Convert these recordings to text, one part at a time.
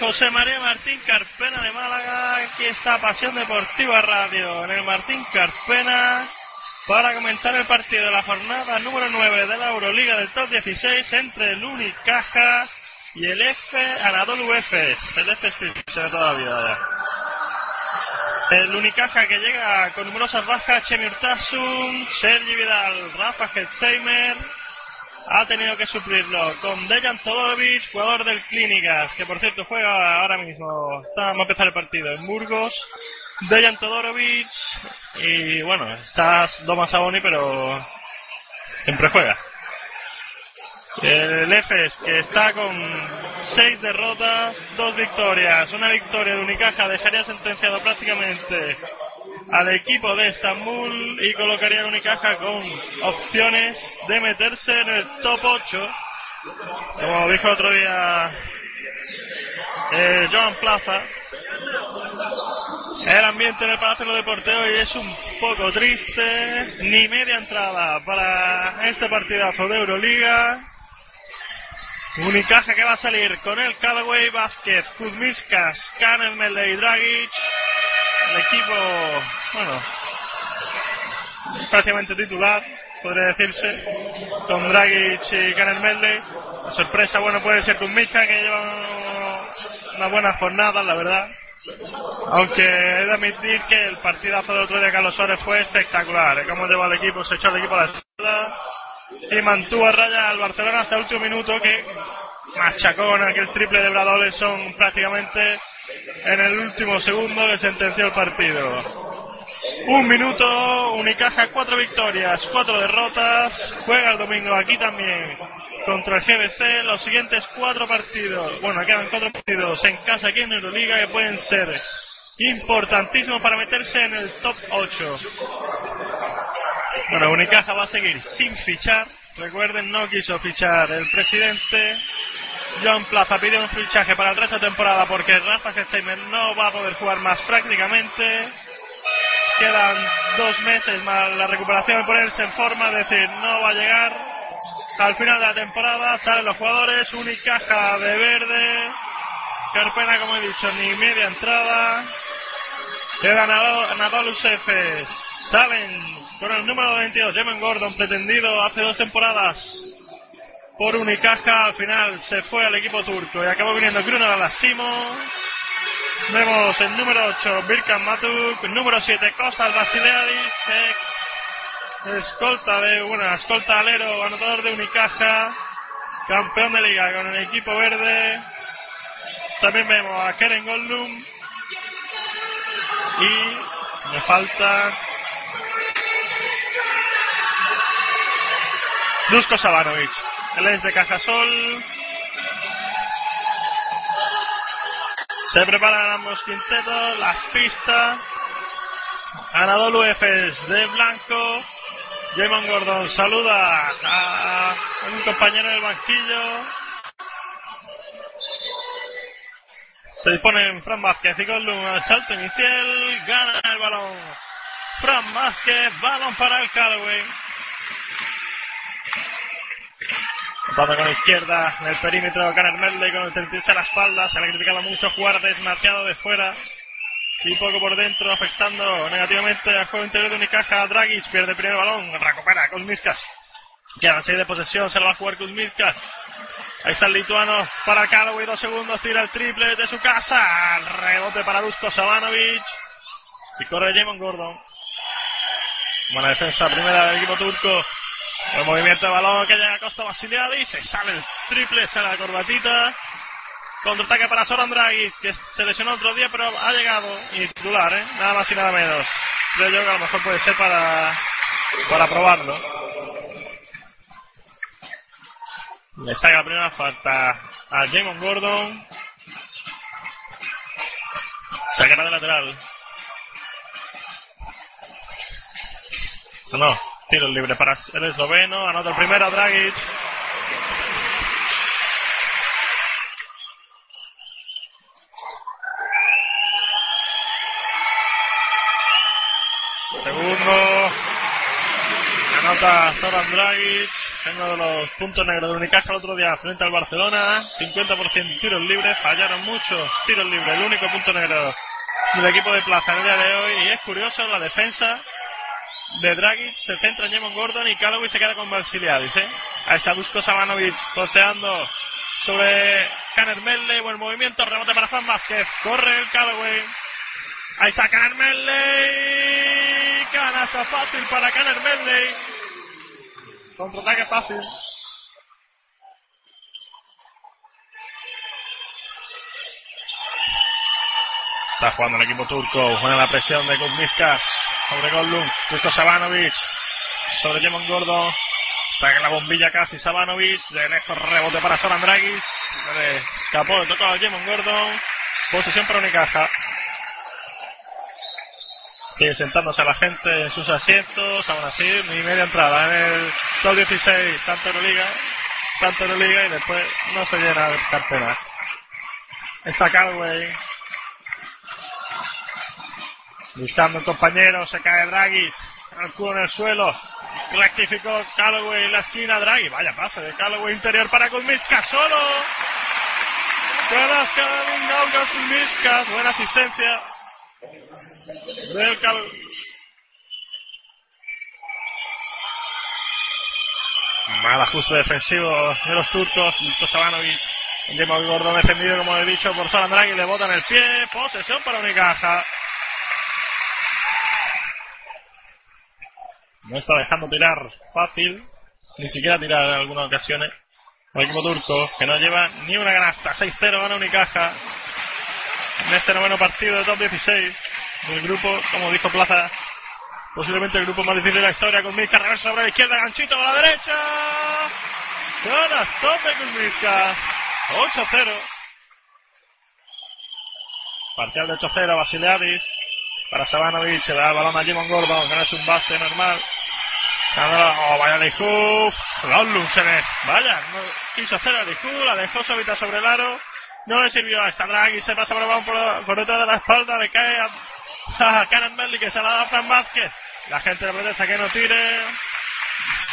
José María Martín Carpena de Málaga. Aquí está Pasión Deportiva Radio en el Martín Carpena para comentar el partido de la jornada número 9 de la Euroliga del Top 16 entre el Unicaja y el F Anadolu Efes. El se ve todavía ya. El Unicaja que llega con numerosas bajas, Chemir Tasun, Sergi Vidal, Rafa Hetzheimer, ha tenido que suplirlo con Dejan Todorovic, jugador del Clínicas, que por cierto juega ahora mismo, vamos a empezar el partido en Burgos. Dejan Todorovic y bueno, está Doma Saboni, pero siempre juega. El EFES que está con seis derrotas, dos victorias, una victoria de Unicaja dejaría sentenciado prácticamente al equipo de Estambul y colocaría a Unicaja con opciones de meterse en el top 8. Como dijo otro día eh, Joan Plaza, el ambiente en el Palacio de los Deportes hoy es un poco triste. Ni media entrada para este partidazo de Euroliga. Unicaja que va a salir con el Callaway, Vázquez, Kuzmiskas, Canel, Melde y Dragic. El equipo, bueno, prácticamente titular, podría decirse, con Dragic y Canel Melde. La sorpresa, bueno, puede ser Kuzmiskas que lleva una buena jornada, la verdad. Aunque he de admitir que el partidazo del otro día Carlos Suárez fue espectacular. Cómo llevó al equipo, se echó al equipo a la espalda y mantuvo a raya al Barcelona hasta el último minuto que machacó con aquel triple de son prácticamente en el último segundo que sentenció el partido. Un minuto, Unicaja, cuatro victorias, cuatro derrotas, juega el domingo aquí también contra el GBC, los siguientes cuatro partidos, bueno, quedan cuatro partidos en casa aquí en Euroliga que pueden ser importantísimos para meterse en el top 8. Bueno, Unicaja va a seguir sin fichar. Recuerden, no quiso fichar el presidente. John Plaza pide un fichaje para el resto de temporada porque Rafa Getheimer no va a poder jugar más prácticamente. Quedan dos meses más la recuperación de ponerse en forma, es decir, no va a llegar. Al final de la temporada salen los jugadores, Unicaja de verde, Carpena, como he dicho, ni media entrada. Queda Nadalus Efes. Salen con el número 22, Jemen Gordon, pretendido hace dos temporadas por Unicaja. Al final se fue al equipo turco y acabó viniendo Gruner a Lasimo. Vemos el número 8, Birkan Matuk. Número 7, Costas Basileadis, escolta de, bueno, escolta alero, ganador de Unicaja. Campeón de liga con el equipo verde. También vemos a Keren Goldum. Y me falta Dusko Sabanovic. Él es de Cajasol. Se preparan ambos quintetos, las pistas. Anadolu Efes de blanco. Jamon Gordon saluda a un compañero del banquillo. Se disponen Fran Vázquez y Goldum al salto inicial. Gana el balón. Fran Vázquez, balón para el Callaway. Pasa con la izquierda en el perímetro Caner Medley con el 36 a la espalda. Se le ha criticado mucho jugar desmarcado de fuera y poco por dentro, afectando negativamente al juego interior de Unicaja. Dragic pierde el primer balón, recupera Kuzmiskas. Quedan 6 de posesión, se lo va a jugar Kuzmiskas. Ahí está el lituano para Callaway, dos segundos, tira el triple de su casa. Rebote para Dusko Savanovic. Y corre Jamon Gordon. Buena defensa primera del equipo turco. El movimiento de balón que llega a Costa Basiliadi. Se sale el triple, sale la corbatita. Contraataque para Soran Draghi, que se lesionó otro día, pero ha llegado. Y titular, ¿eh? Nada más y nada menos. Creo yo que a lo mejor puede ser para, para probarlo. Le saca la primera falta a Jamon Gordon. Sacará de lateral. No, Tiro libre para el esloveno. Anota el primero Dragic. Segundo. Anota Zoran Dragic. uno de los puntos negros de Unicaja el otro día frente al Barcelona. 50% tiros libres, fallaron muchos tiros libres. El único punto negro del equipo de Plaza en el día de hoy. Y es curioso, la defensa de Dragic se centra en Jemon Gordon y Calloway se queda con Balsiliadis. ¿eh? Ahí está Dusko Savanovic posteando sobre Canner Medley. Buen movimiento, rebote para Juan Vázquez. Corre el Calloway. Ahí está Canner Medley. Canasta fácil para Canner Medley. Contraataque fácil. Está jugando el equipo turco. Buena la presión de Kuzmiskas sobre Goldlum. Turco Savanovic. Sobre Jemon Gordo. Está en la bombilla casi Savanovic. De lejos rebote para Soran Dragis. Escapó, le tocó a Jemon Gordon. Posición para Unicaja. Sigue sentándose a la gente en sus asientos. Aún así, ni media entrada en el top 16. Tanto en Liga. Tanto en Liga y después no se llena el cartera. Está Calway. Buscando un compañero, se cae Draghi. El culo en el suelo. Rectificó Calloway en la esquina. Draghi. Vaya pase de Calloway interior para Kuzmiska. Solo. Buenas Kuzmiska. Buena asistencia. Del Calloway. Mal ajuste defensivo de los turcos. Luto Savanovic. Demo Gordon defendido, como he dicho, por Solan Draghi. Le botan el pie. Posesión para Unicaja. No está dejando tirar fácil, ni siquiera tirar en algunas ocasiones. El equipo turco, que no lleva ni una canasta. 6-0 gana Unicaja. En este noveno partido de top 16 del grupo, como dijo Plaza, posiblemente el grupo más difícil de la historia. Con Miska, reverso sobre la izquierda, ganchito a la derecha. Ganas tope con Miska. 8-0. Parcial de 8-0, Basileadis. Para Savanovic, se da el balón a Jimon Gordon, que no es un base normal. Oh, vaya Lijuf. Laulum se les. Vaya, no quiso hacer a Lijuf, la dejó solita sobre el aro. No le sirvió a esta Draghi, se pasa por, el por, por, detrás de la espalda, le cae a, a Karen Merley que se la da a Fran Vázquez. La gente le protesta que no tire.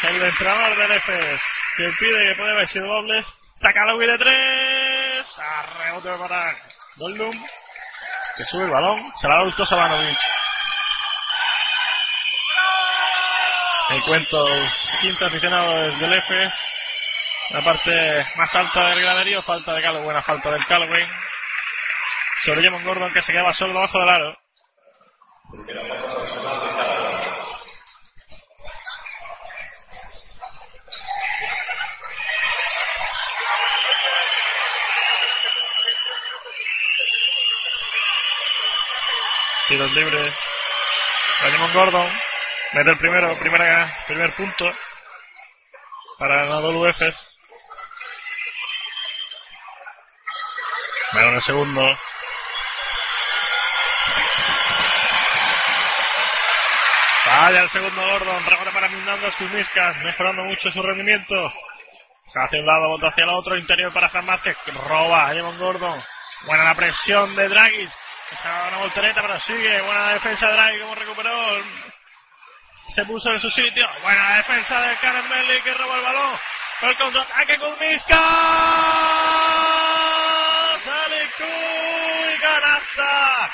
El entrenador del EFES que pide que puede haber sido dobles. Está Calloway de tres. A rebote para Goldum. Que sube el balón. Se la da Gusto Savanovic. Encuentro 15 aficionados del EFES. La parte más alta del graderío, falta de Calloway, buena falta del Calloway. Sobre Jemon Gordon que se quedaba solo debajo del aro. Tiros libres. Jemon Gordon. Mete el primero, primera, primer punto para la WFs. Bueno, el segundo. Vaya el segundo Gordon, rebote para Mindandas Kuzmiskas, mejorando mucho su rendimiento. Se hacia un lado, bota hacia el otro, interior para Fran Vázquez, roba a Jemon Gordon. Buena la presión de Dragis, esa una voltereta, pero sigue, buena defensa de Draghi, como recuperó se puso en su sitio. Buena defensa de Karen Melly que roba el balón. El contraataque con Miska. Y canasta.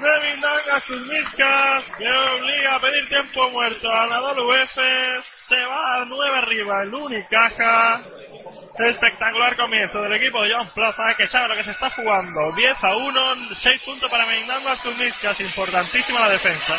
De Vindangas Kuzmiskas que obliga a pedir tiempo muerto a la WF. Se va a 9 arriba el Unicaja. Espectacular comienzo del equipo de John Plaza que sabe lo que se está jugando. 10 a 1, 6 puntos para Vindangas Kuzmiskas. Importantísima la defensa.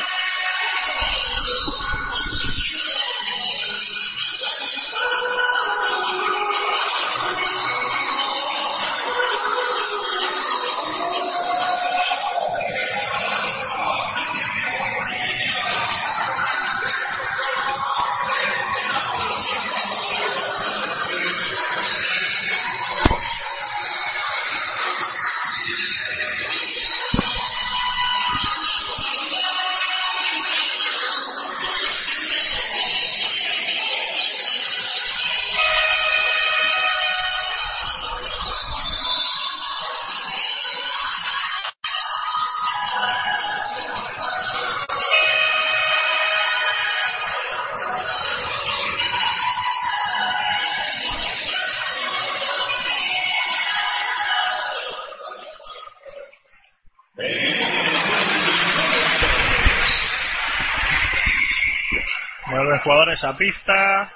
Jugadores a pista.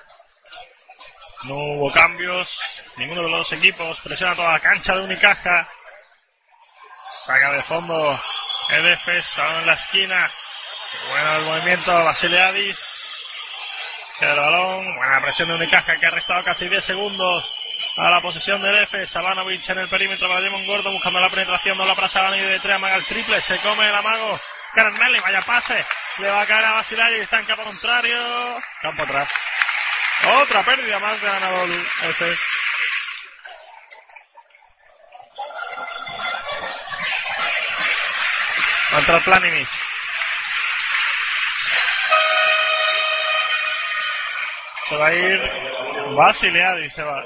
No hubo cambios. Ninguno de los dos equipos presiona toda la cancha de Unicaja. Saca de fondo el Efes, en la esquina. Bueno el movimiento Basileadis. Queda el balón. Buena presión de Unicaja que ha restado casi 10 segundos a la posición del Efes. Sabanovic en el perímetro para Demon Gordo buscando la penetración. No la para Sabanovic de tres. Amaga el triple. Se come el amago. Karen Melly, vaya pase. Le va a caer a Basileadis. Está en campo contrario. Campo atrás. Otra pérdida más de Anadolu. Efes. Va a entrar. Se va a ir Basileadis, se va.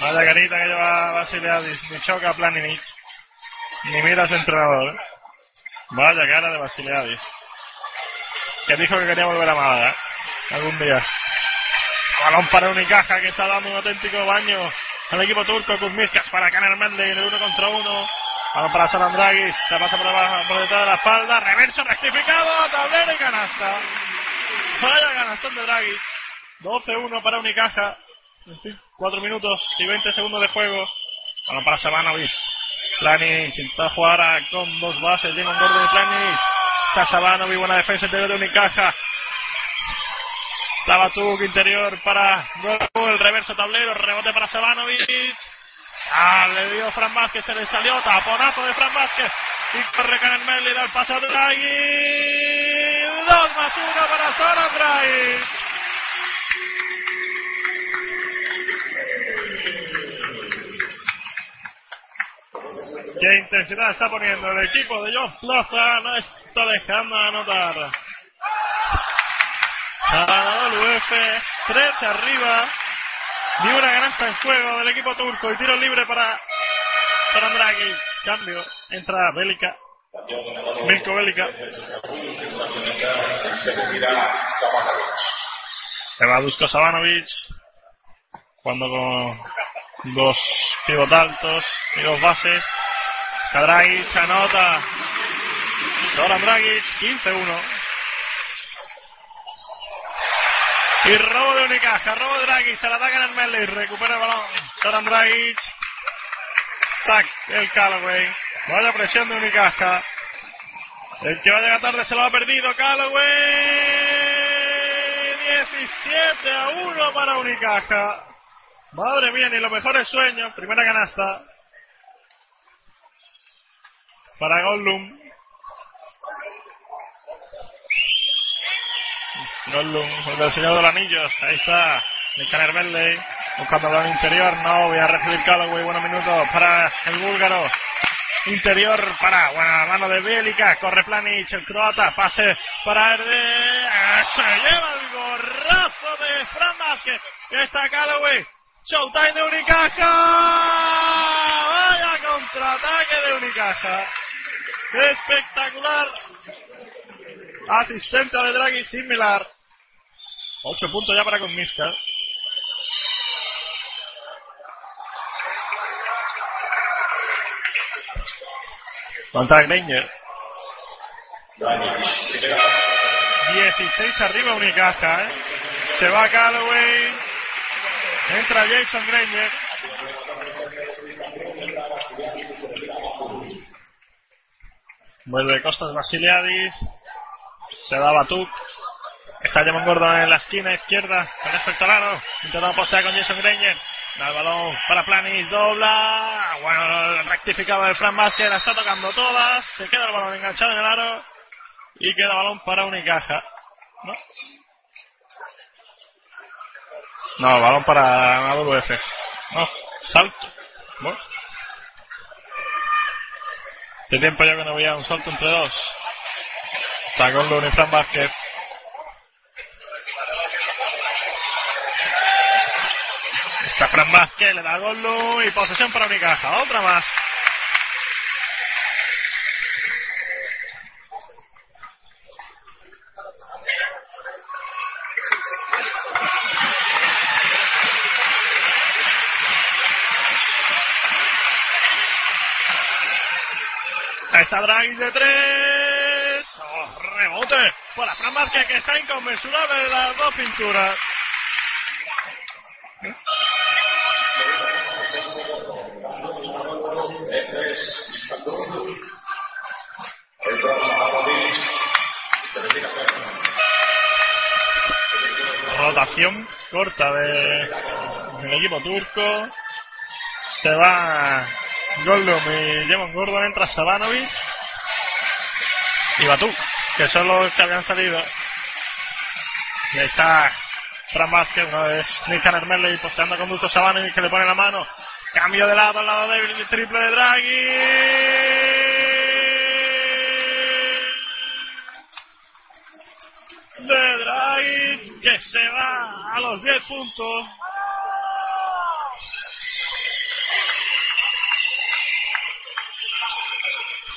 Vaya carita que lleva Basileadis. Ni choca Planinic. Ni mira a su entrenador. Vaya cara de Basileadis. Que dijo que quería volver a Málaga. Algún día. Balón para Unicaja que está dando un auténtico baño al equipo turco. Kuzmiskas para Caner Mendes en el uno contra uno. Balón para Soran Dragis. Se pasa por, debajo, por detrás de la espalda. Reverso rectificado. Tablero y canasta. Vaya canastón de Draghi. 12-1 para Unicaja. 4 minutos y 20 segundos de juego. Balón para Sabanovic. Planic intenta jugar con dos bases. Llega un gordo de Planic. Está Sabanovic. Buena defensa interior de Unicaja. Tabatuk interior para el reverso tablero. Rebote para Sabanovic. Ah, le dio Fran Vázquez, se le salió. Taponazo de Fran Vázquez. Y corre Canen Melli, da el pase a Draghi. 2 más 1 para Zoran Draghi. Qué intensidad está poniendo el equipo de John Plaza. No está dejando anotar. Ganador UF 13 arriba. Ni una canasta en juego del equipo turco y tiro libre para para Dragic. Cambio. Entra Bélica. Milko Bélica. Se va Dusko Sabanovic. Cuando con dos pivot altos y dos bases. Dragic anota. Zoran Dragic 15-1. Y robo de Unicaja, robo de Dragic, se la atacan en Melly, recupera el balón. Zoran. Tac, el Callaway. Vaya presión de Unicaja. El que va a llegar tarde se lo ha perdido Callaway. 17 a 1 para Unicaja. Madre mía, ni los mejores sueños. Primera canasta. Para Goldum. Goldum, el señor de los anillos. Ahí está. Nicaner Benley. Buscando el interior. No, voy a recibir Callaway. Buenos minutos para el búlgaro. Interior para, buena mano de Bélica. Corre Planic, el croata. Pase para Erde. Se lleva el gorrazo de Fran Vázquez. Está Callaway. Showtime de Unicaja. Vaya contraataque de Unicaja. Espectacular. Asistente de Draghi similar. 8 puntos ya para Conmisca. Contra Granger. 16 arriba Unicaja, ¿eh? Se va Callaway. Entra Jason Granger. Vuelve Costas Basiliadis. Se da Batuk. Está Jamon Gordon en la esquina izquierda. Con respecto al aro. Intentando postear con Jason Granger. Da el balón para Planis. Dobla. Bueno, rectificado el Fran Vázquez. La está tocando todas. Se queda el balón enganchado en el aro. Y queda balón para Unicaja. ¿No? No, balón para AWF. No, salto. Bueno. De tiempo ya que no veía un salto entre dos. Está con Luni Fran Vázquez. Está Fran Vázquez, le da gol y posesión para Unicaja. Otra más. Está Draghi de tres. Oh, rebote para Fran Márquez que está inconmensurable en las dos pinturas. Rotación corta de, del equipo turco. Se va Goldum y Jemon Gordon, entra Sabanovic y Batú, que son los que habían salido. Y ahí está Fran Vázquez, una vez Nathan Ermele y posteando con Duto Sabanovic que le pone la mano. Cambio de lado al lado débil, triple de Draghi. De Draghi que se va a los 10 puntos.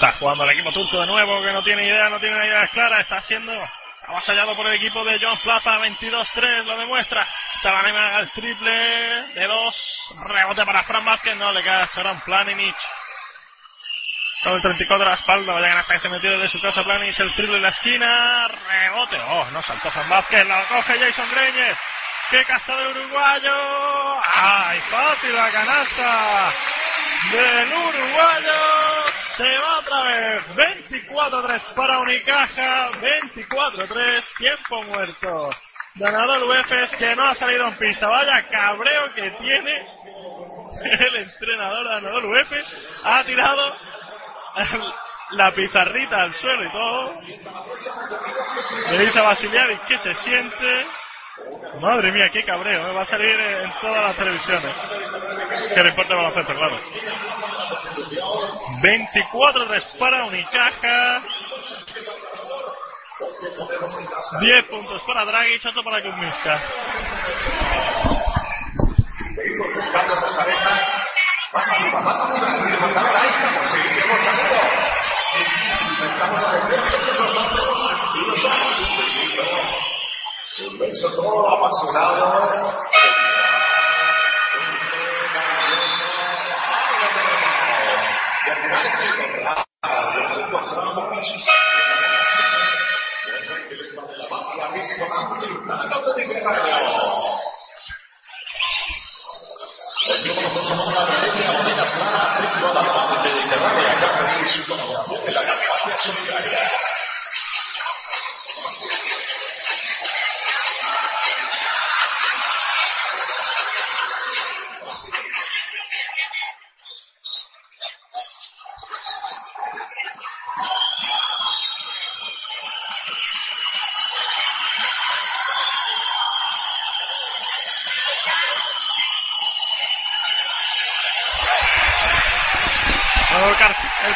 Está jugando el equipo turco de nuevo, que no tiene idea, no tiene ideas claras. Está siendo avasallado por el equipo de John Plaza. 22-3, lo demuestra. Se va a al triple de dos. Rebote para Fran Vázquez. No le queda será un Planinic. Con el 34 a la espalda. Vaya hasta que se metió desde su casa Planinic. El triple en la esquina. Rebote. Oh, no saltó Fran Vázquez. La coge Jason Greñez. ¡Qué casta del uruguayo! ¡Ay, fácil la canasta! Del uruguayo se va otra vez. 24-3 para Unicaja. 24-3. Tiempo muerto. Ganador UEFES que no ha salido en pista. Vaya cabreo que tiene el entrenador ganador UEFES. Ha tirado la pizarrita al suelo y todo. Le dice a Basiliadis que se siente. Madre mía, qué cabreo. ¿eh? Va a salir en todas las televisiones. Que le importa el baloncesto, claro. 24-3 para Unicaja. 10 puntos para Draghi, 8 para Kuzminska. Seguimos buscando esas parejas. Más arriba, más arriba. Y levantador, ahí estamos. Seguimos seguro. Estamos a defensa de nosotros. La campaña solidaria.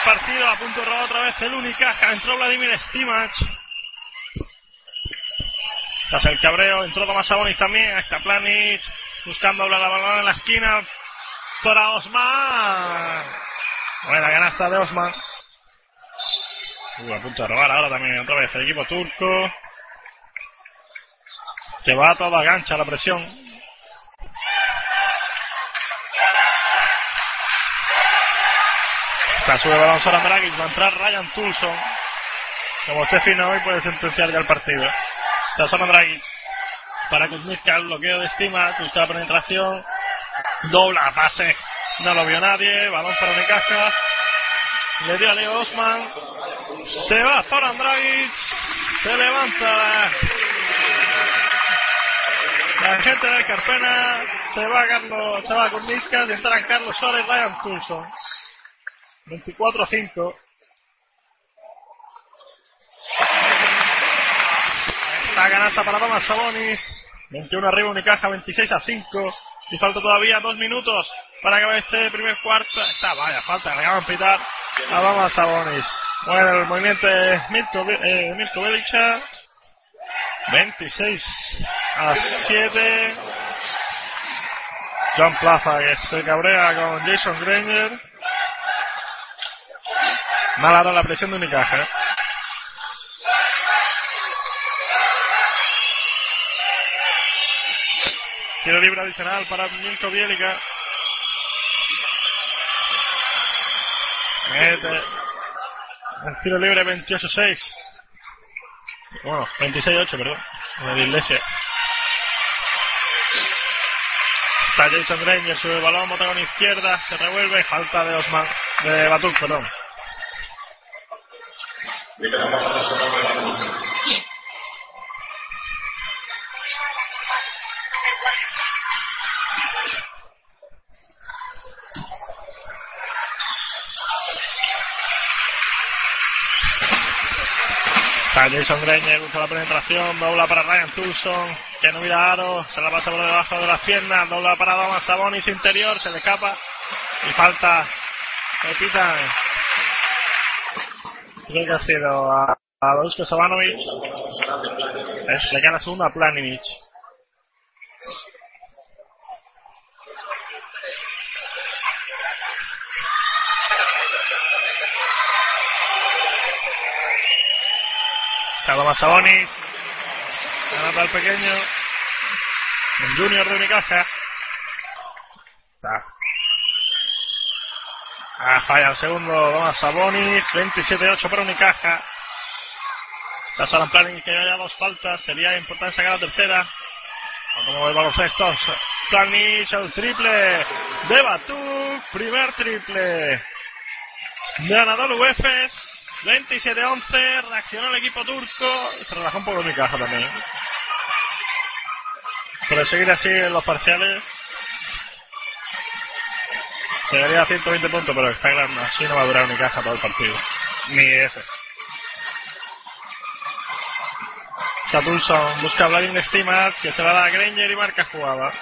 Partido a punto robar otra vez el Unicaja. Entró Vladimir Stimac. Tras el cabreo, entró Tomás Sabonis también. Ahí está Planic. Buscando hablar la balón en la esquina. Para Osman. Buena canasta de Osman. Uh, a punto de robar ahora también otra vez el equipo turco. Que va a toda gancha la presión. Está sube balón Soran Dragic, va a entrar Ryan Tulson. Como esté fino hoy puede sentenciar ya el partido. Soran Dragic. Para Kuzmiska el bloqueo de estima, busca la penetración. Dobla, pase. No lo vio nadie. Balón para Unicaja. Le dio a Leo Osman. Se va Zoran Dragic. Se levanta la, la gente de Carpena. Se va Carlos, se va Kuzmiska. Carlos Sora y Ryan Tulson. 24-5. Esta canasta para Thomas Sabonis. 21 arriba Unicaja, 26 a 5. Y falta todavía dos minutos para acabar este primer cuarto. Está, vaya, falta, le acaban de pitar a Sabonis. Bueno, el movimiento de Mirko, eh, Mirko Belicha. 26 a 7. John Plaza que se cabrea con Jason Granger. Mala ahora la presión de Unicaja. ¿eh? Tiro libre adicional para Milko Bielica. Mete el tiro libre 28-6. Bueno, 26-8, perdón. De Iglesia. Está Jason Granger, sube el balón, bota con izquierda, se revuelve, falta de Osman, de Batuk, perdón. La de Batuk. Está Jason Granger, busca la penetración, dobla para Ryan Tulson, que no mira Aro, se la pasa por debajo de las piernas, dobla para Damas Sabonis interior, se le escapa y falta, le pitan. Creo que ha sido a, a Dusko Savanovic, Es- le la segunda a Planinic. Damas Sabonis, anota el pequeño, el junior de Unicaja. Está. Ah, falla el segundo, Damas Sabonis, 27-8 para Unicaja. Está Saran que haya dos faltas, sería importante sacar la tercera. Como el baloncesto, Planning, el triple de Batuk, primer triple de Anadolu Efes. 27-11, reaccionó el equipo turco. Se relajó un poco mi caja también. Pero seguir así en los parciales. Llegaría a 120 puntos, pero está grande. Así no va a durar mi caja todo el partido. Ni F. Satulson busca a Vladimir Stimat, que se va a dar a Granger y marca jugada.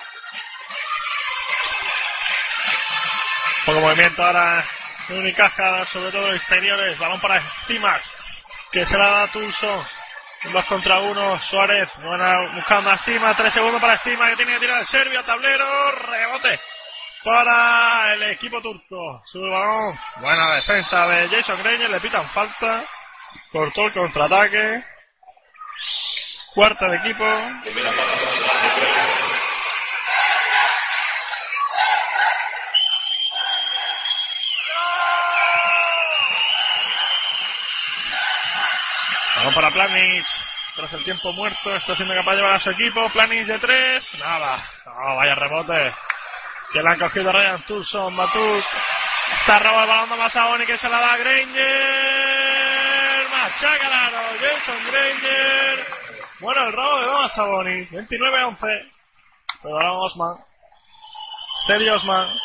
Poco movimiento ahora de Unicaja, sobre todo los exteriores. Balón para Stimat, que se la da a Tulson. Dos contra uno, Suárez, buena, buscando a Stima, tres segundos para Stima que tiene que tirar el Serbia, tablero, rebote para el equipo turco. Sube balón, buena defensa de Jason Granger, le pitan falta, cortó el contraataque. Cuarta de equipo, balón para Planic. Tras el tiempo muerto, está siendo capaz de llevar a su equipo. Planic de tres, nada. No, vaya rebote. Que le han cogido Ryan Tulson, Batuk. Está robado el balón de Masahoni que se la da a Granger. Machaca Jason Granger. Bueno, el robo de Masahoni. 29-11. Pero ahora Osman. Serio Osman.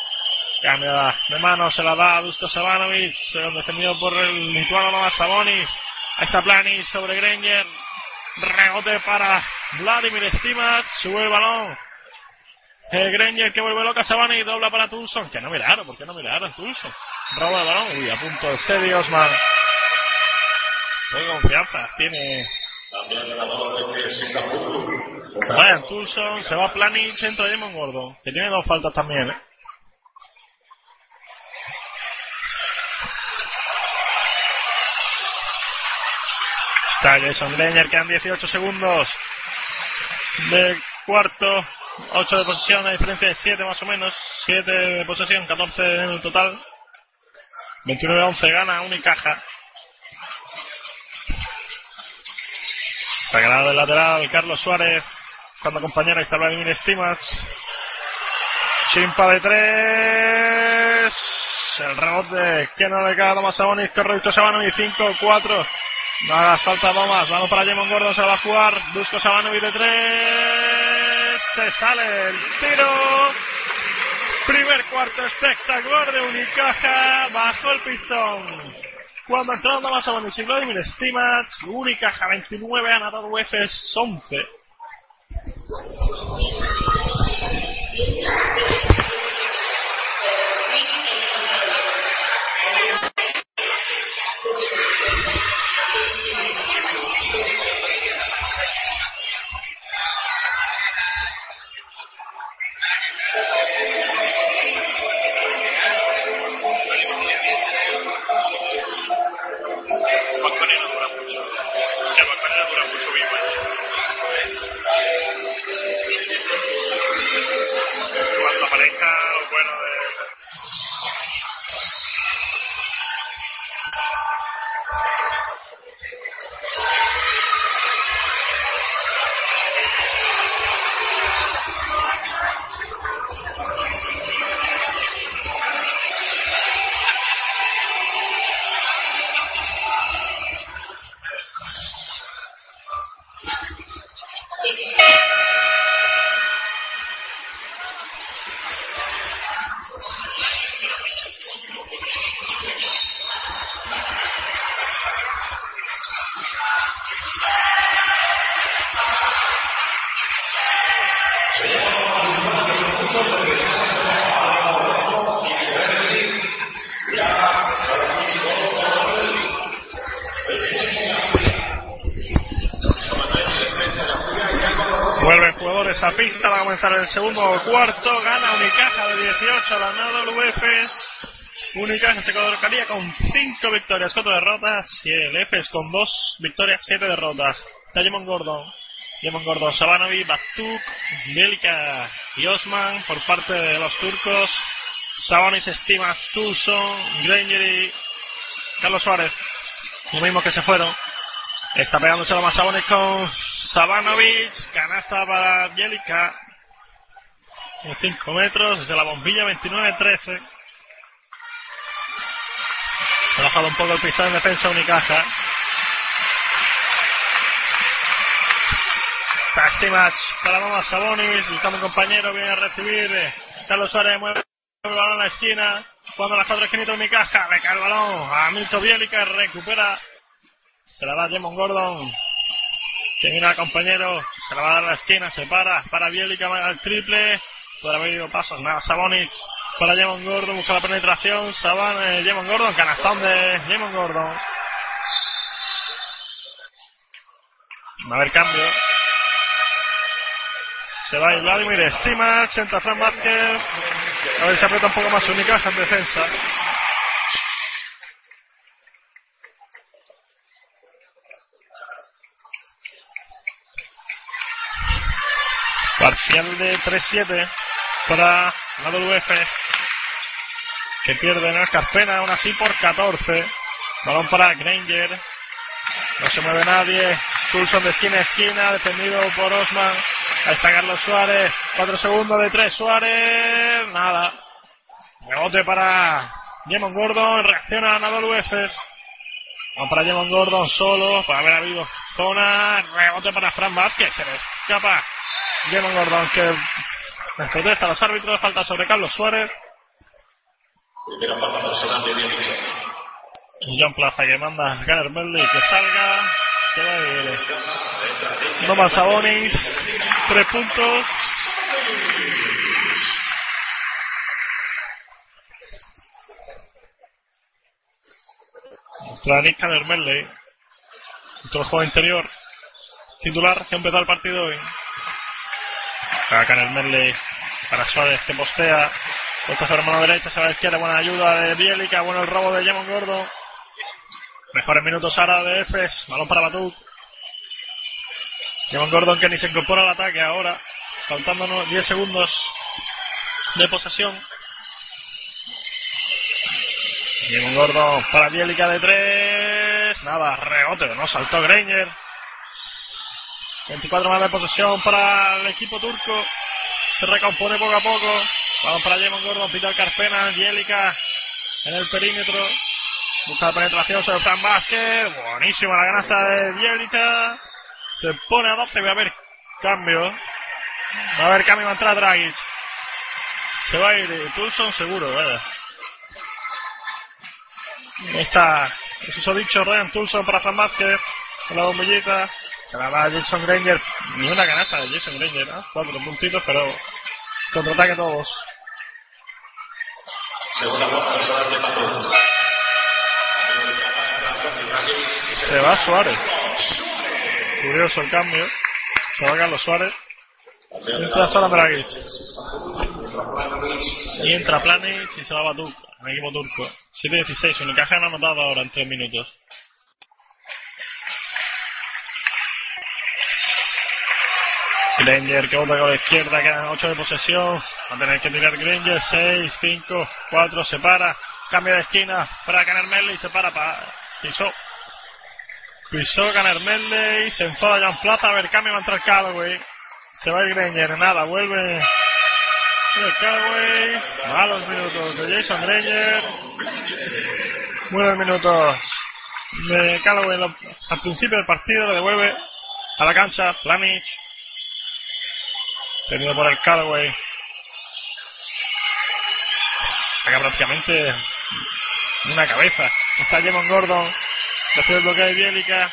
Cambia de mano, se la da a Dusko Savanovic. Defendido por el lituano Novas Sabonis. Ahí está Plani sobre Granger. Rebote para Vladimir Stimac. Sube el balón. Eh, Granger que vuelve loca a Sabonis. Dobla para Tulson. Que no miraron, ¿por qué no miraron Tulson? Roba el balón. Uy, a punto de Serio Osman. Qué confianza tiene el. Ryan Tulson. Se va Plani. Centro de Demon Gordo. Que tiene dos faltas también, ¿eh? Está Jason Granger, quedan 18 segundos de cuarto, 8 de posesión, a diferencia de 7 más o menos, 7 de posesión, 14 en el total. 29-11 gana Unicaja. Sagrado del lateral, Carlos Suárez, cuando compañero ahí está Vladimir Stimac. Chimpa de 3. El rebote que no le queda a Tomás Sabonis, Rodrigo Sabanovic 5-4. No hagas falta Tomás, vamos para Jemon Gordon, se va a jugar. Dusko Sabanovic de 3. Se sale el tiro. Primer cuarto espectacular de Unicaja bajo el pistón. Cuando entró Tomás Sabonis y Vladimir Stimac, Unicaja 29, ganador UEFES 11. Pista. Va a comenzar el segundo cuarto. Gana Unicaja de 18 a la NWFs. Unicaja se colocaría con 5 victorias, 4 derrotas. Y el EFES con 2 victorias, 7 derrotas. Está Gordon. Jemon Gordon, Sabanovic, Batuk, Bielka y Osman por parte de los turcos. Sabonis, Stimas, Tulson, Granger y Carlos Suárez. Lo mismo que se fueron. Está pegándose lo más Sabonis con Sabanovic. Canasta para Bielica. En 5 metros desde la bombilla 29-13. Ha bajado un poco el pistón en defensa Unicaja. Tasty match para Mama Sabonis. Buscando compañero. Viene a recibir. Carlos Suárez mueve el balón a la esquina. Cuando las cuatro esquinitas Unicaja. Le cae el balón a Milton Bielica. Recupera. Se la da Jemon Gordon. Que al compañero. Se la va a dar a la esquina. Se para. Para Bielica. al triple. Podrá haber ido pasos. Nada. Sabonis para Jemon Gordon, busca la penetración, Saban, eh, Gordon, canastón de Jemon Gordon. Va a haber cambio. Se va Vladimir Stimac, entra Fran Vázquez. A ver si aprieta un poco más su Unicaja en defensa. Parcial de 3-7 para la WF que pierde en aún así por 14 balón para Granger. No se mueve nadie. Tulson de esquina a esquina defendido por Osman. Ahí está Carlos Suárez. 4 segundos de 3 Suárez nada. Rebote para Jemon Gordon. Reacciona a WF Vamos para Jemon Gordon solo. Por haber habido zona. Rebote para Fran Vázquez. Se le escapa Jemon Gordon que protesta los árbitros, falta sobre Carlos Suárez. Primera falta personal de Bielica. John Plaza que manda a Ganer Meldy que salga. Se va a ir. No más Sabonis. Tres puntos. Nuestra Nick Ganer Meldy. Nuestro juego interior. Titular que empezó el partido hoy. Para Ganer Meldy para Suárez que postea. Puesta sobre mano derecha, se va a la izquierda, buena ayuda de Bielica, bueno el robo de Jemon Gordo. Mejores minutos ahora de Efes, balón para Batuk. Jemon Gordon que ni se incorpora al ataque ahora, faltándonos 10 segundos de posesión. Jemon Gordon para Bielica de 3. Nada, rebote, no saltó Granger. 24 más de posesión para el equipo turco. Se recompone poco a poco. Vamos para Jemon Gordon, Peter Carpena, Angélica en el perímetro. Busca penetración sobre Fran Vázquez. Buenísima la ganasta de Bielica. Se pone a 12. Va a haber cambio. Va a haber cambio. Va a entrar Dragic. Se va a ir Tulson seguro. ¿verdad? Está, eso dicho Ryan Tulson para Fran Vázquez. Con la bombillita. Se la va a Jason Granger. Ni una canasta de Jason Granger. ¿no? Cuatro puntitos, pero contraataque todos. Segunda de. Se va Suárez. Curioso el cambio. Se va Carlos Suárez. Entra Zoran Dragic. Y entra Planic y se va. En el equipo turco. 7-16. Unicaja han anotado ahora en 3 minutos. Granger que vuelve con la izquierda, quedan 8 de posesión. Va a tener que tirar Granger, 6, 5, 4, se para. Cambia de esquina para Caner Medley, se para, para pisó. Pisó Caner Medley, se enfoda John Plaza, a ver, cambio va a entrar Callaway. Se va el Granger, nada, vuelve. El Callaway, malos minutos de Jason Granger. Buenos minutos de Callaway al principio del partido, lo devuelve a la cancha, Planich. Tenido por el Callaway. Saca prácticamente una cabeza. Está Jemon Gordon. Recibe el bloqueo de Bielica.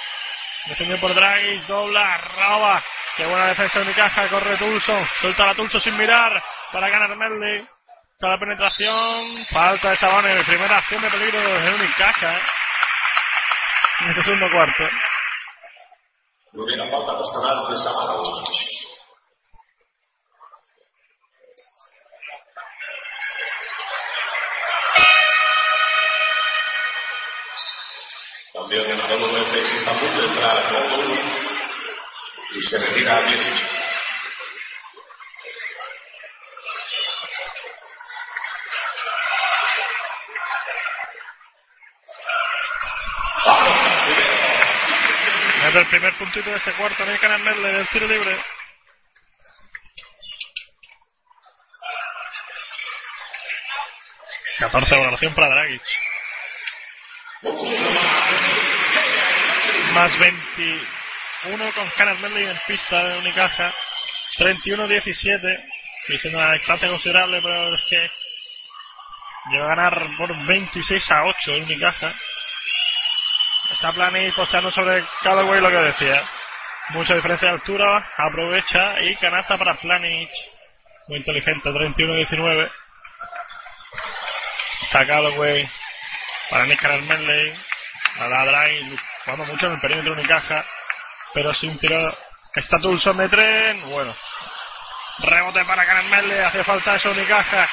Defendido por Draghi. Dobla. Roba. Qué buena defensa de Unicaja. Corre Tulson. Suelta la Tulson sin mirar. Para ganar Medley. Está la penetración. Falta de Sabones. Primera acción de peligro de Unicaja. ¿eh? En este segundo cuarto. Primera falta personal de Samanovic. De Anadolu Efes Istanbul entra Anadolu y se retira a 18. Es el primer puntito de este cuarto. Nick Medley del tiro libre. Catorce valoración para Dragic. Más 21 con Kenneth Medley en pista de Unicaja. 31-17. Y siendo una distancia considerable, pero es que llegó a ganar por 26 a 8 en Unicaja. Está Plani posteando sobre Callaway lo que decía. Mucha diferencia de altura, aprovecha y canasta para Planic. Muy inteligente, 31-19. Está Callaway para Nick Medley. A la Drive, jugando mucho en el perímetro Unicaja, pero sin tiro. Está Tulson de tren. Bueno, rebote para Medley. Hace falta eso Unicaja.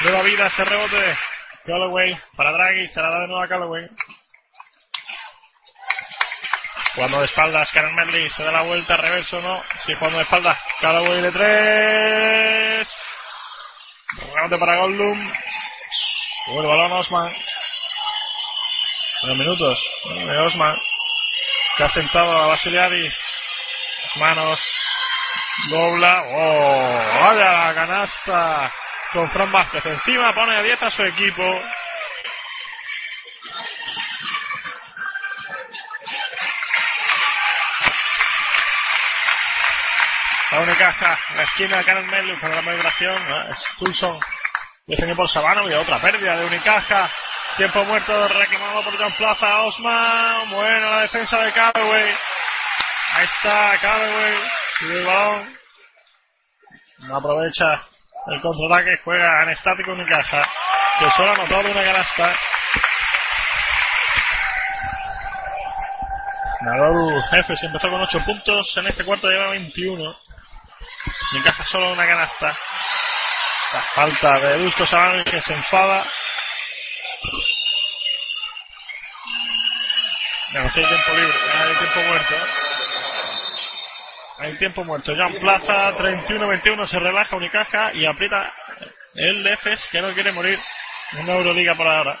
Nueva vida ese rebote. Callaway para Draghi, se la da de nuevo a Callaway. Jugando de espaldas, Karen Medley se da la vuelta, reverso no. Sí, jugando de espaldas, Callaway de tres. Rebote para Goldblum. Sube el balón Osman. Unos minutos. De Osman. Que ha sentado a Basiliadis. Las manos. Dobla. ¡Oh! ¡Vaya la canasta! Con Fran Vázquez. Encima pone a 10 a su equipo. La Unicaja, la esquina de Karen Medley con la migración, ¿no? es Coulson por Sabano y otra pérdida de Unicaja. Tiempo muerto reclamado por John Plaza, Osman, bueno la defensa de Callaway. Ahí está Callaway, el balón. No aprovecha el contraataque, juega en estático Unicaja, que solo ha anotado una canasta. Nadoru Jefes empezó con 8 puntos, en este cuarto lleva 21. Unicaja solo una canasta. La falta de Busto Sabano que se enfada. No, si hay tiempo libre, hay tiempo muerto. Hay tiempo muerto. John Plaza, 31-21, se relaja Unicaja y aprieta el Efes que no quiere morir. Una Euroliga por ahora.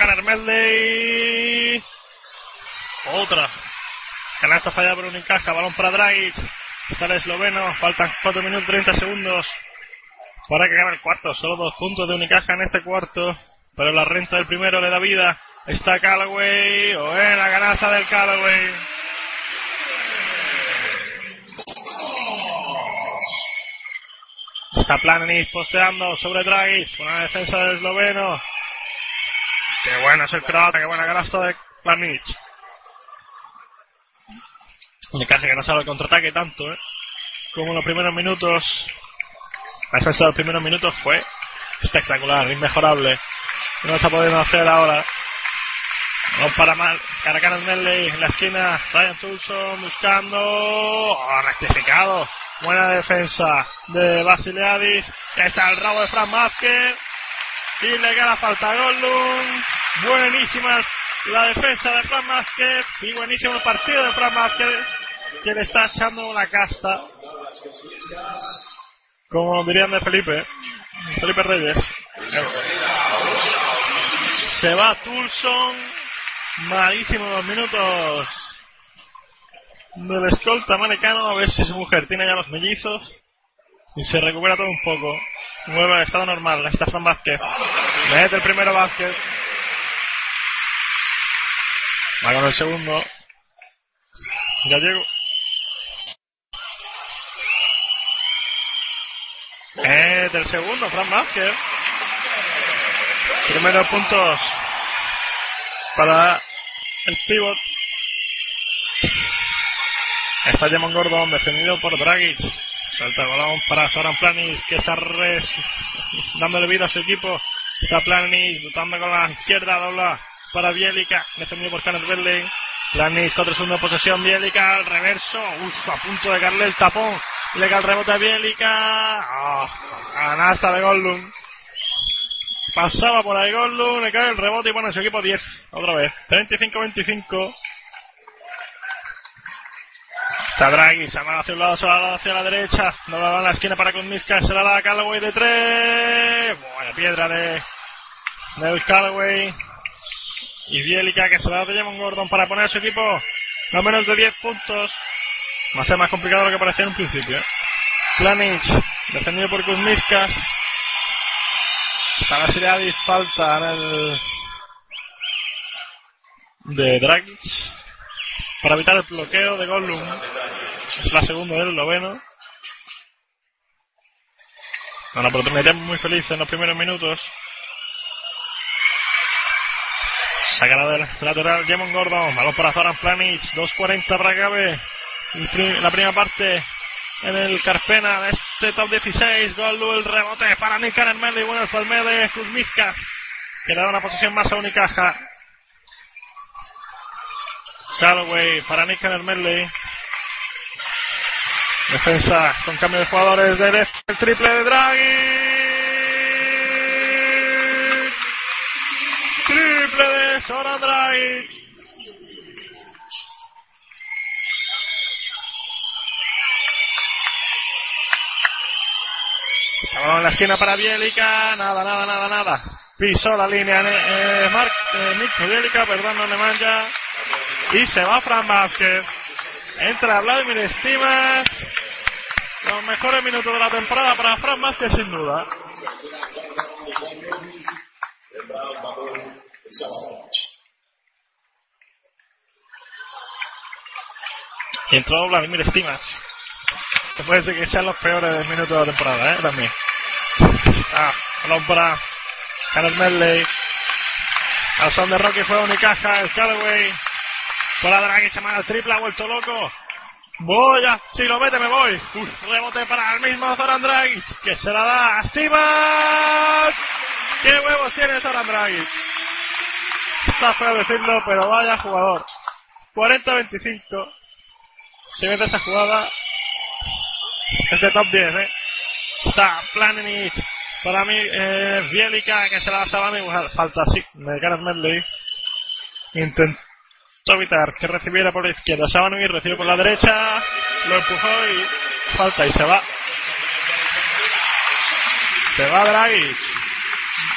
Caner Medley. Otra. Canasta fallada por Unicaja, balón para Dragic. Está el esloveno, faltan 4 minutos 30 segundos para que acabe el cuarto. Solo dos puntos de Unicaja en este cuarto, pero la renta del primero le da vida. Está Callaway, o en la canasta del Callaway. Está Planis posteando sobre Dragic, una defensa del esloveno. Qué bueno es el croata, qué buena canasta de Planic. Me casi que no sabe el contraataque tanto, ¿eh? como los primeros minutos, la defensa de los primeros minutos fue espectacular, inmejorable. No está pudiendo hacer ahora. No para mal. Caracanas Medley en la esquina. Ryan Tulson buscando. Oh, rectificado. Buena defensa de Basileadis. Ahí está el rabo de Fran Vázquez. Le queda falta a Goldum. Buenísima la defensa de Fran Vázquez. Y buenísimo el partido de Fran Vázquez. Que le está echando la casta. Como dirían de Felipe. Felipe Reyes. Se va Tulson. Malísimo los minutos del escolta manecano. A ver si su mujer tiene ya los mellizos. Y se recupera todo un poco. Vuelve al estado normal. Está Fran Vázquez. Mete el primero Vázquez. Va con el segundo. Gallego. Mete el segundo, Fran Vázquez. Primeros puntos para el pivot. Está Demon Gordon defendido por Dragic. Salta el balón para Soran Planis que está res, dándole vida a su equipo. Está Planis lutando con la izquierda, dobla para Bielica, defendido por Kenneth Berley. Planis contra segunda posesión, Bielica al reverso, Uf, a punto de darle el tapón. Le cae el rebote a Bielica. Oh, de Goldum. Pasaba por ahí Goldum, le cae el rebote y pone su equipo 10. Otra vez. 35-25. Está Draghi, se va hacia un lado, se va hacia la derecha. No va a la esquina para Kuzmiska, se la da a Callaway de 3. Buena piedra de Neus Callaway. Y Bielica que se la da de Jamon Gordon para poner su equipo no menos de 10 puntos. Va a ser más complicado lo que parecía en un principio. Planic, defendido por Kuzmiskas. La serie de falta en el de Dragic para evitar el bloqueo de Gollum. Es la segunda del noveno. Una oportunidad muy feliz en los primeros minutos. Sacará del lateral Jamon Gordon. Balón para Zoran Planic. 2.40 para Gabe. La primera parte en el Carpena de este top 16. Goldu el rebote para Nick Merley. Bueno, el palme de Kuzmiskas. Que le da una posición más a Unicaja. Callaway para Nick Merley. Defensa con cambio de jugadores de el triple de Draghi. Triple de Sora Draghi. En la esquina para Bielica. Nada, nada, nada, nada. Pisó la línea eh, Mark, eh, Bielica, perdón, no le manja. Y se va Fran Vázquez. Entra Vladimir Stimas. Los mejores minutos de la temporada para Fran Vázquez, sin duda. Y entró Vladimir Stimas. Que puede ser que sean los peores minutos de la temporada, ¿eh? También. Está para Kenneth Medley. Al son de Rocky fue Unicaja, el Callaway. Para Draghi, chamán al triple, ha vuelto loco. Voy a, si lo mete me voy. Uy, rebote para el mismo Zoran Dragic, que se la da a Steven. ¿Qué huevos tiene Zoran Dragic? Está feo decirlo, pero vaya jugador. 40-25. Se mete esa jugada. Este top 10, eh. Está Planinic. Para mí, eh, Bielica, que se la da a Sabana y falta así, de Gareth Medley. Intentó evitar que recibiera por la izquierda. y recibe por la derecha, lo empujó y falta y se va. Se va Dragic.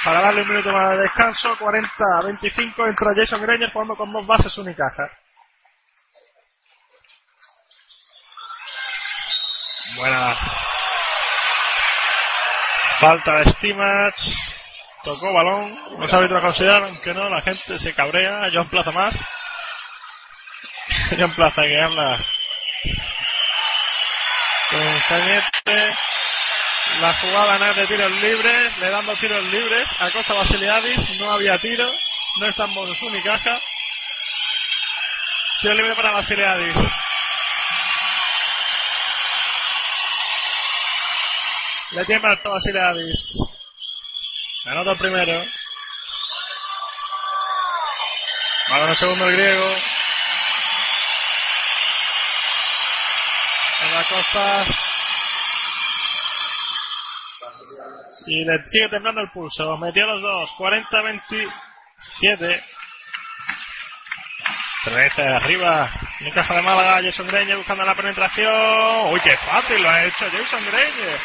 Para darle un minuto más de descanso, 40 a 25, entra Jason Granger jugando con dos bases Unicaja. Buena falta de Stimach. Tocó balón. No se ha considerar, aunque no, la gente se cabrea. John Plaza más. John Plaza que habla con Cañete. La jugada no es de tiros libres, le dando tiros libres a Costa Basiliadis. No había tiro. No está en bonus caja. Tiro libre para Basiliadis. Le tiembla el todo a Sileadis. Anota primero. Balón el segundo el griego. En la costa. Y le sigue temblando el pulso. Metió los dos. 40-27. 13 de arriba. Unicaja de Málaga. Jason Granger buscando la penetración. Uy, qué fácil lo ha hecho Jason Granger.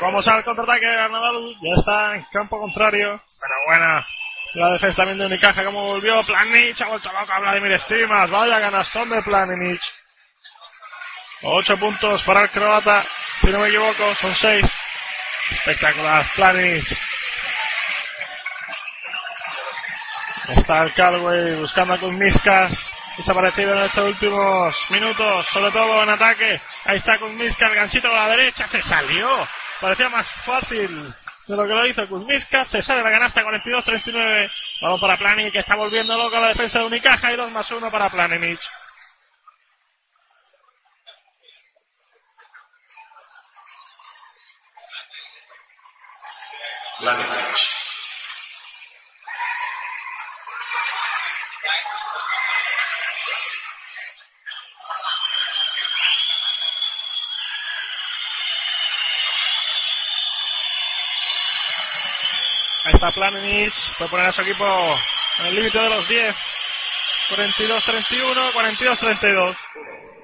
Como sale el contraataque de Nadal, ya está en campo contrario. Pero buena. La defensa también de Unicaja, como volvió. Planich ha vuelto loca a Vladimir Stimas. Vaya ganastón de Planich. 8 puntos para el croata. Si no me equivoco, son 6. Espectacular. Planich. Está el Calway buscando a Kuzmiskas. Desaparecido en estos últimos minutos, sobre todo en ataque. Ahí está Kuzmiskas, el ganchito a la derecha, se salió. Parecía más fácil de lo que lo hizo Kuzmiskas. Se sale la canasta 42-39. Vamos para Planich, que está volviendo loco la defensa de Unicaja. Y 2 más 1 para Planich. Ahí está Planich. Puede poner a su equipo en el límite de los 10. 42-31, 42-32.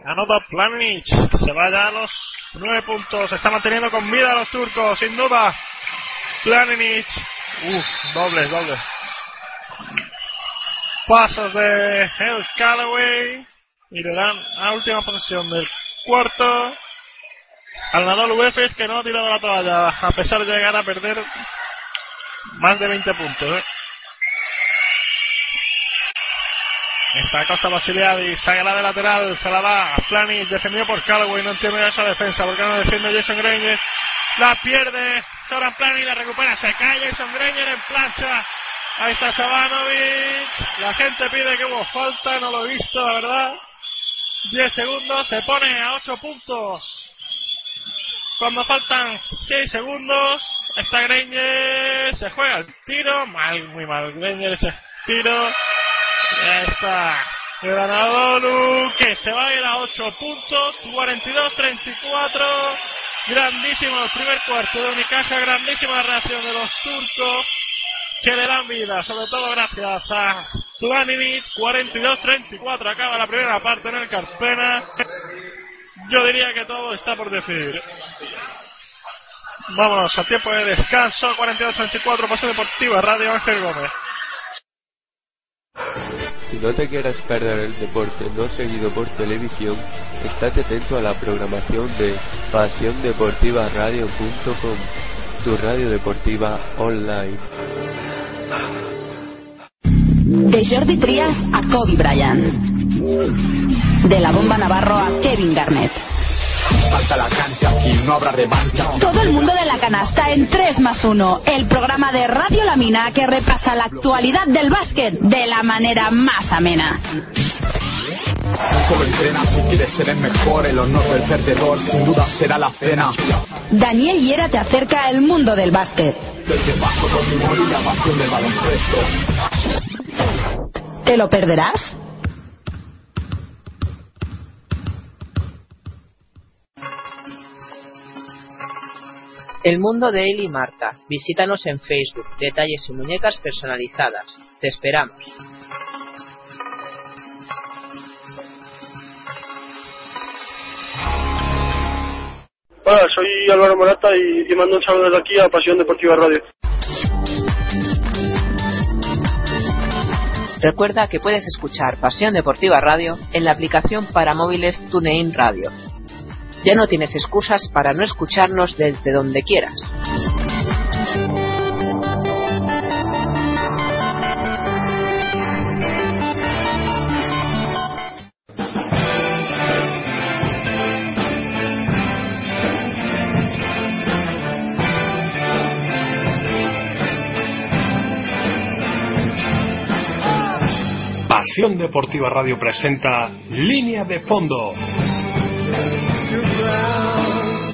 Anota Planich. Se va ya a los 9 puntos. Está manteniendo con vida a los turcos, sin duda. Planinic. Uf, doble, doble. Pasos de Hells Callaway. Y le dan a última posición del cuarto. Al Nadal UEFES que no ha tirado la toalla. A pesar de llegar a perder más de 20 puntos. ¿eh? Está Costa Basiliadis, saca la de lateral, se la da a Flanic, defendido por Callaway, no entiende esa defensa, porque no defiende Jason Granger. La pierde Soran Plani, la recupera, se cae Jason Granger en plancha. Ahí está Sabanovic. La gente pide que hubo falta, no lo he visto, la verdad. 10 segundos, se pone a 8 puntos. Cuando faltan 6 segundos, está Granger, se juega el tiro, mal, muy mal Granger ese tiro. Ya está. Granadolu que se va a ir a 8 puntos, 42-34. Grandísimo el primer cuarto de Unicaja, grandísima reacción de los turcos que le dan vida, sobre todo gracias a Tuaninic, 42-34. Acaba la primera parte en el Carpena. Yo diría que todo está por decidir. Vámonos a tiempo de descanso, 42-34, Paso Deportiva, Radio Ángel Gómez. Si no te quieres perder el deporte no seguido por televisión, estate atento a la programación de pasiondeportivaradio.com, tu radio deportiva online. De Jordi Trias a Kobe Bryant. De la bomba Navarro a Kevin Garnett. Falta la cancha y no habrá revancha. Todo el mundo de la canasta en 3 más 1, el programa de Radio La Mina que repasa la actualidad del básquet de la manera más amena. Solo entrena si quieres ser el mejor. El honor del perdedor sin duda será la cena. Daniel Hiera te acerca al mundo del básquet. Desde humor y la pasión del baloncesto. ¿Te lo perderás? El mundo de Eli y Marta. Visítanos en Facebook. Detalles y muñecas personalizadas. Te esperamos. Hola, soy Álvaro Morata y, y mando un saludo desde aquí a Pasión Deportiva Radio. Recuerda que puedes escuchar Pasión Deportiva Radio en la aplicación para móviles TuneIn Radio. Ya no tienes excusas para no escucharnos desde donde quieras. Pasión Deportiva Radio presenta Línea de Fondo.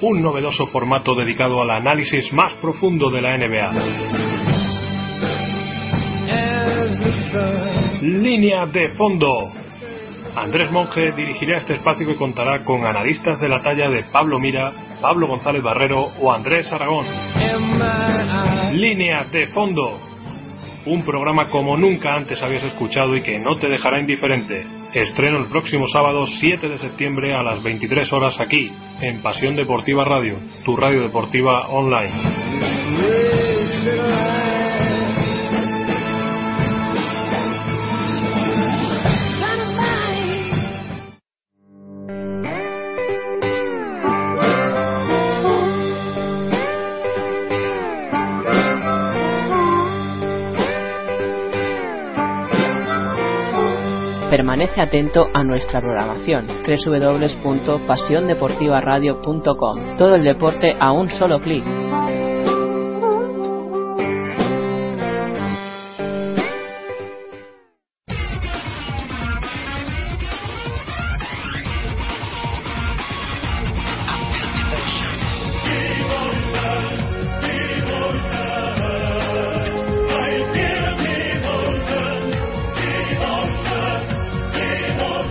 Un novedoso formato dedicado al análisis más profundo de la NBA. Línea de fondo. Andrés Monge dirigirá este espacio que contará con analistas de la talla de Pablo Mira, Pablo González Barrero o Andrés Aragón. Línea de fondo. Un programa como nunca antes habías escuchado y que no te dejará indiferente. Estreno el próximo sábado 7 de septiembre a las 23 horas aquí, en Pasión Deportiva Radio, tu radio deportiva online. Permanece atento a nuestra programación www.pasiondeportivaradio.com. Todo el deporte a un solo clic.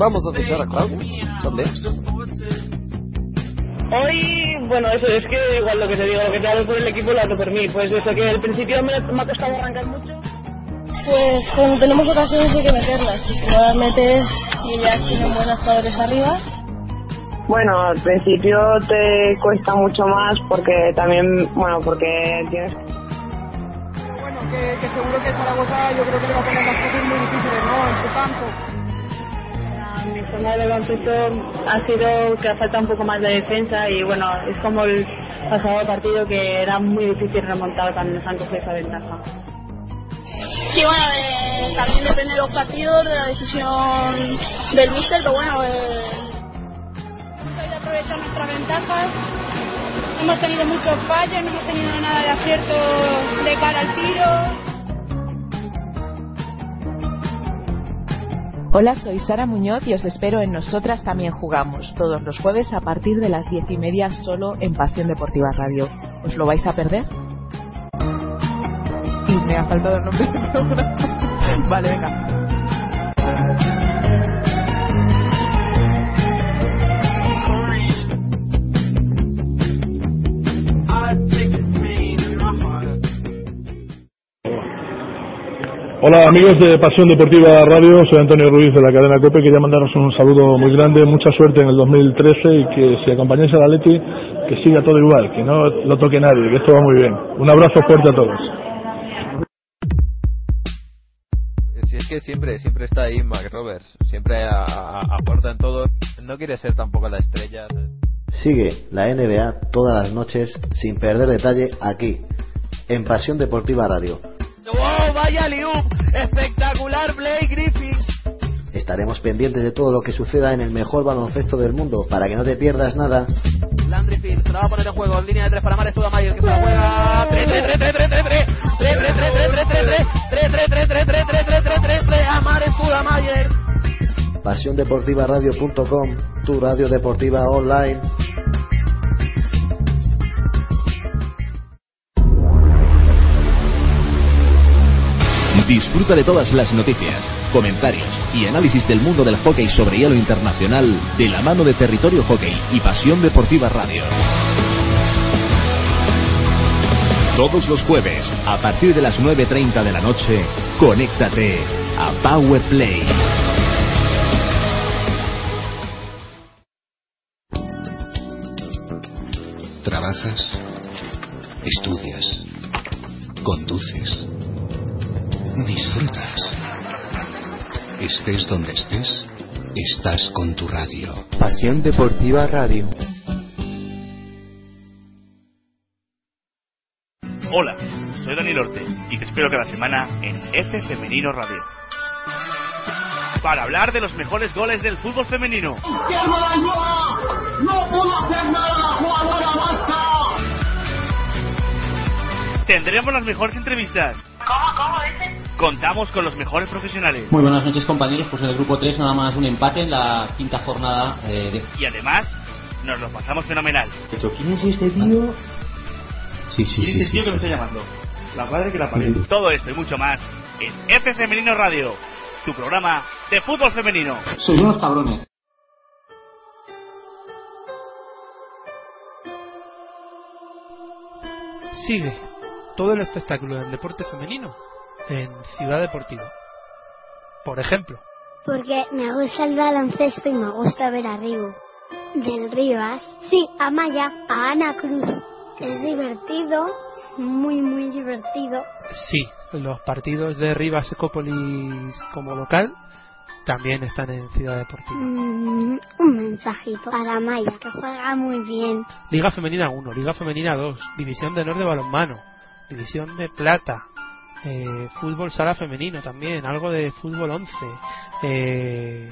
Vamos a fichar a Claudio también. Hoy, bueno, eso es que igual lo que te digo, lo que te hago por el equipo lo hago por mí. Pues eso que al principio me, ha costado arrancar mucho. Pues cuando tenemos ocasiones hay que meterlas. Y si no las metes y ya tienen buenos jugadores arriba. Bueno, al principio te cuesta mucho más porque también, bueno, porque tienes bueno, que, que seguro que Zaragoza yo creo que le va a poner las cosas muy difíciles, ¿no? En su campo zona de baloncesto ha sido que falta un poco más de defensa y bueno, es como el pasado partido que era muy difícil remontar cuando nos han cogido esa ventaja. Sí, bueno, eh, también depende de los partidos, de la decisión del míster, pero bueno, eh, hemos aprovechar nuestras ventajas. Hemos tenido muchos fallos, no hemos tenido nada de acierto de cara al tiro. Hola, soy Sara Muñoz y os espero en Nosotras también jugamos, todos los jueves a partir de las diez y media solo en Pasión Deportiva Radio. ¿Os lo vais a perder? Y me ha faltado el nombre Vale, venga. Hola amigos de Pasión Deportiva Radio, soy Antonio Ruiz de la cadena COPE, quería mandaros un saludo muy grande, mucha suerte en el 2013 y que si acompañáis a la Leti, que siga todo igual, que no lo toque nadie, que esto va muy bien. Un abrazo fuerte a todos. Si es que siempre, siempre está ahí Mac Roberts, siempre aporta en todo, no quiere ser tampoco la estrella. Sigue la NBA todas las noches sin perder detalle aquí, en Pasión Deportiva Radio ¡Wow! ¡Vaya liup! ¡Espectacular Blake Griffin! Estaremos pendientes de todo lo que suceda en el mejor baloncesto del mundo para que no te pierdas nada. Landry Fields se la va a poner en juego en línea de tres para Mares Tudamayer que se la juega. 3 3 3 3 3 3 3 3 3 3 3 3 3 3 3 3 3 3 3 3 3 3 a Mares Tudamayer. Pasiondeportivaradio.com, tu radio deportiva online. Disfruta de todas las noticias, comentarios y análisis del mundo del hockey sobre hielo internacional de la mano de Territorio Hockey y Pasión Deportiva Radio. Todos los jueves, a partir de las 9.30 de la noche, conéctate a Power Play. Trabajas, estudias, conduces Disfrutas. Estés donde estés, estás con tu radio. Pasión Deportiva Radio. Hola, soy Daniel Orte y te espero cada semana en F Femenino Radio. Para hablar de los mejores goles del fútbol femenino. ¡No pudo hacer nada la jugadora vasca! Tendremos las mejores entrevistas. ¿Cómo, cómo dices? Contamos con los mejores profesionales. Muy buenas noches compañeros, pues en el grupo 3 nada más un empate en la quinta jornada eh, de... Y además, nos lo pasamos fenomenal. ¿Quién es este tío? Sí, sí, ¿Quién es este tío que me está llamando? La padre que la pared. Todo esto y mucho más en F Femenino Radio, tu programa de fútbol femenino. Sois unos cabrones. Sigue todo el espectáculo del deporte femenino en Ciudad Deportiva. Por ejemplo, Porque me gusta el baloncesto y me gusta ver a Rigo. Del Rivas. Sí, a Maya, a Ana Cruz. Es divertido, muy, muy divertido. sí, los partidos de Rivas Ecópolis como local también están en Ciudad Deportiva. Mm, un mensajito para Maya, que juega muy bien. Liga Femenina 1, Liga Femenina 2, División de Honor de Balonmano, División de Plata, eh, Fútbol Sala Femenino también, algo de Fútbol 11, eh,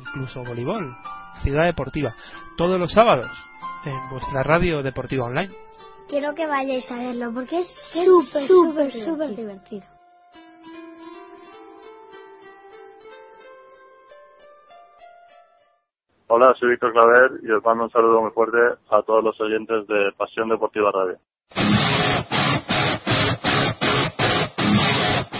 incluso voleibol, Ciudad Deportiva, todos los sábados en vuestra radio deportiva online. Quiero que vayáis a verlo porque es súper, súper, súper divertido. Hola, soy Víctor Claver y os mando un saludo muy fuerte a todos los oyentes de Pasión Deportiva Radio.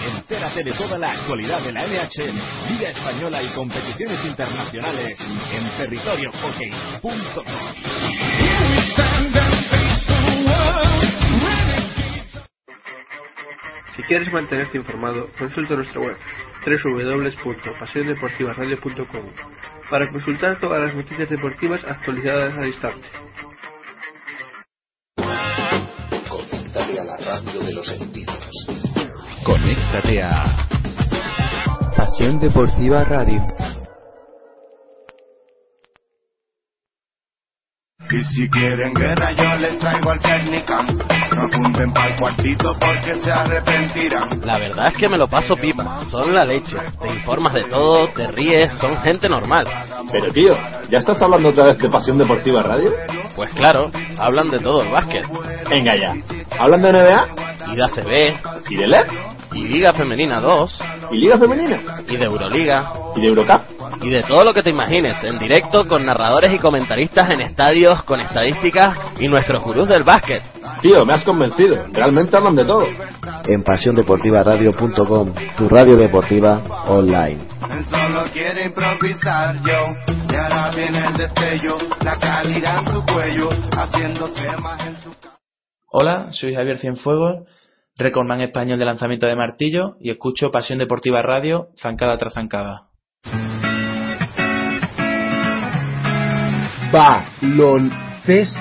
Entérate de toda la actualidad de la NHL, Liga Española y competiciones internacionales en territoriohockey.com. Si quieres mantenerte informado, consulta nuestra web www.pasiondeportivaradio.com para consultar todas las noticias deportivas actualizadas al instante. Conéctate a la radio de los sentidos. Conéctate a Pasión Deportiva Radio. Y si quieren guerra yo les traigo al técnica. No apunten para el cuartito porque se arrepentirán. La verdad es que me lo paso pipa, son la leche. Te informas de todo, te ríes, son gente normal. Pero tío, ¿ya estás hablando otra vez de Pasión Deportiva Radio? Pues claro, hablan de todo el básquet. Venga ya. ¿Hablan de NBA? Y de ACB. ¿Y de LED? Y Liga Femenina 2. ¿Y Liga Femenina? Y de Euroliga. ¿Y de Eurocup? Y de todo lo que te imagines, en directo con narradores y comentaristas en estadios, con estadísticas y nuestros gurús del básquet. Tío, me has convencido. Realmente hablan de todo. En pasiondeportivaradio.com, tu radio deportiva online. Solo quiere improvisar yo. Y ahora viene el destello. La calidad en tu cuello. Haciendo temas en su Hola, soy Javier Cienfuegos, recordman español de lanzamiento de martillo y escucho Pasión Deportiva Radio, zancada tras zancada. baloncesto.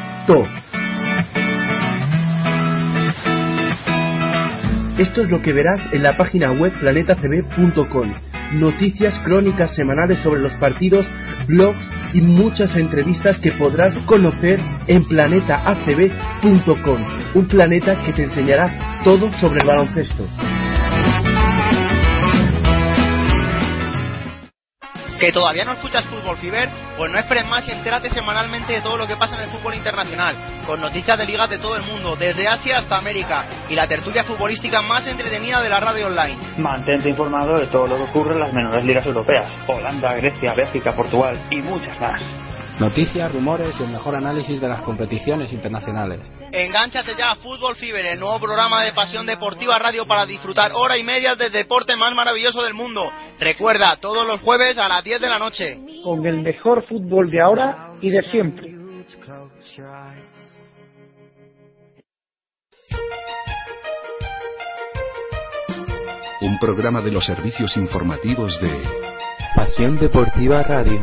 Esto es lo que verás en la página web planetacb.com. Noticias crónicas semanales sobre los partidos, blogs y muchas entrevistas que podrás conocer en planetacb.com. Un planeta que te enseñará todo sobre el baloncesto. ¿Que todavía no escuchas Fútbol Fiber? Pues no esperes más y entérate semanalmente de todo lo que pasa en el fútbol internacional, con noticias de ligas de todo el mundo, desde Asia hasta América, y la tertulia futbolística más entretenida de la radio online. Mantente informado de todo lo que ocurre en las menores ligas europeas, Holanda, Grecia, Bélgica, Portugal y muchas más. Noticias, rumores y el mejor análisis de las competiciones internacionales. Engánchate ya a Fútbol Fiber, el nuevo programa de Pasión Deportiva Radio para disfrutar hora y media del deporte más maravilloso del mundo. Recuerda, todos los jueves a las 10 de la noche. Con el mejor fútbol de ahora y de siempre. Un programa de los servicios informativos de Pasión Deportiva Radio.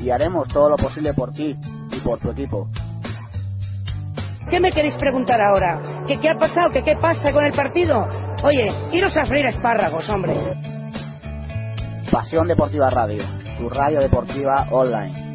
y haremos todo lo posible por ti y por tu equipo. ¿Qué me queréis preguntar ahora? ¿Que qué ha pasado? ¿Que qué pasa con el partido? Oye, iros a freír espárragos, hombre. Pasión Deportiva Radio, tu radio deportiva online.